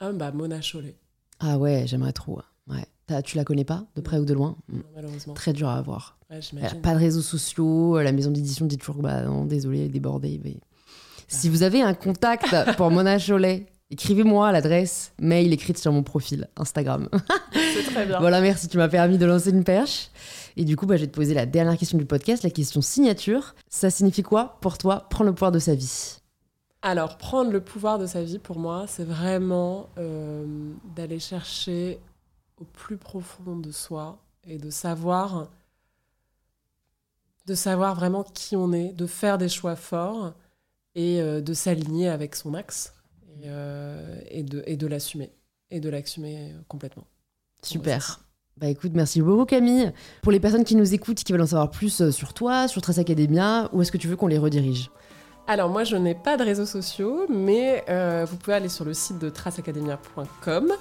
Ah bah Mona Chollet. Ah ouais, j'aimerais trop. Ouais. Tu la connais pas, de près ou de loin? Non, Malheureusement. Très dur à avoir. pas de réseaux sociaux. La maison d'édition dit toujours bah non, désolé, débordé. Mais... Si vous avez un contact pour Mona Chollet, écrivez-moi à l'adresse mail écrite sur mon profil Instagram. C'est très bien. voilà, merci, tu m'as permis de lancer une perche. Et du coup, bah, je vais te poser la dernière question du podcast, la question signature. Ça signifie quoi pour toi prendre le pouvoir de sa vie? Alors, prendre le pouvoir de sa vie, pour moi, c'est vraiment euh, d'aller chercher au plus profond de soi et de savoir, de savoir vraiment qui on est, de faire des choix forts et euh, de s'aligner avec son axe et, euh, et de, l'assumer et de l'assumer complètement. Super. Bah écoute, merci beaucoup Camille. Pour les personnes qui nous écoutent, qui veulent en savoir plus euh, sur toi, sur Trace Academia, où est-ce que tu veux qu'on les redirige? Alors moi je n'ai pas de réseaux sociaux, mais euh, vous pouvez aller sur le site de traceacademia.com.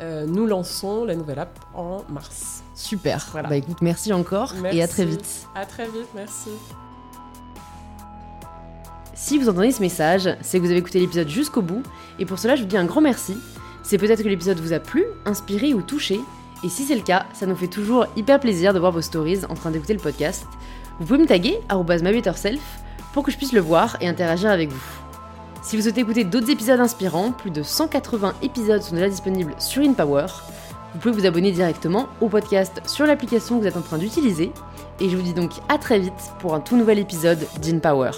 Euh, nous lançons la nouvelle app en mars. Super. Bah écoute, merci encore et à très vite. À très vite, merci. Si vous entendez ce message, c'est que vous avez écouté l'épisode jusqu'au bout, et pour cela je vous dis un grand merci. C'est peut-être que l'épisode vous a plu, inspiré ou touché, et si c'est le cas, ça nous fait toujours hyper plaisir de voir vos stories en train d'écouter le podcast. Vous pouvez me taguer, mybetterself, pour que je puisse le voir et interagir avec vous. Si vous souhaitez écouter d'autres épisodes inspirants, plus de 180 épisodes sont déjà disponibles sur InPower. Vous pouvez vous abonner directement au podcast sur l'application que vous êtes en train d'utiliser. Et je vous dis donc à très vite pour un tout nouvel épisode d'InPower.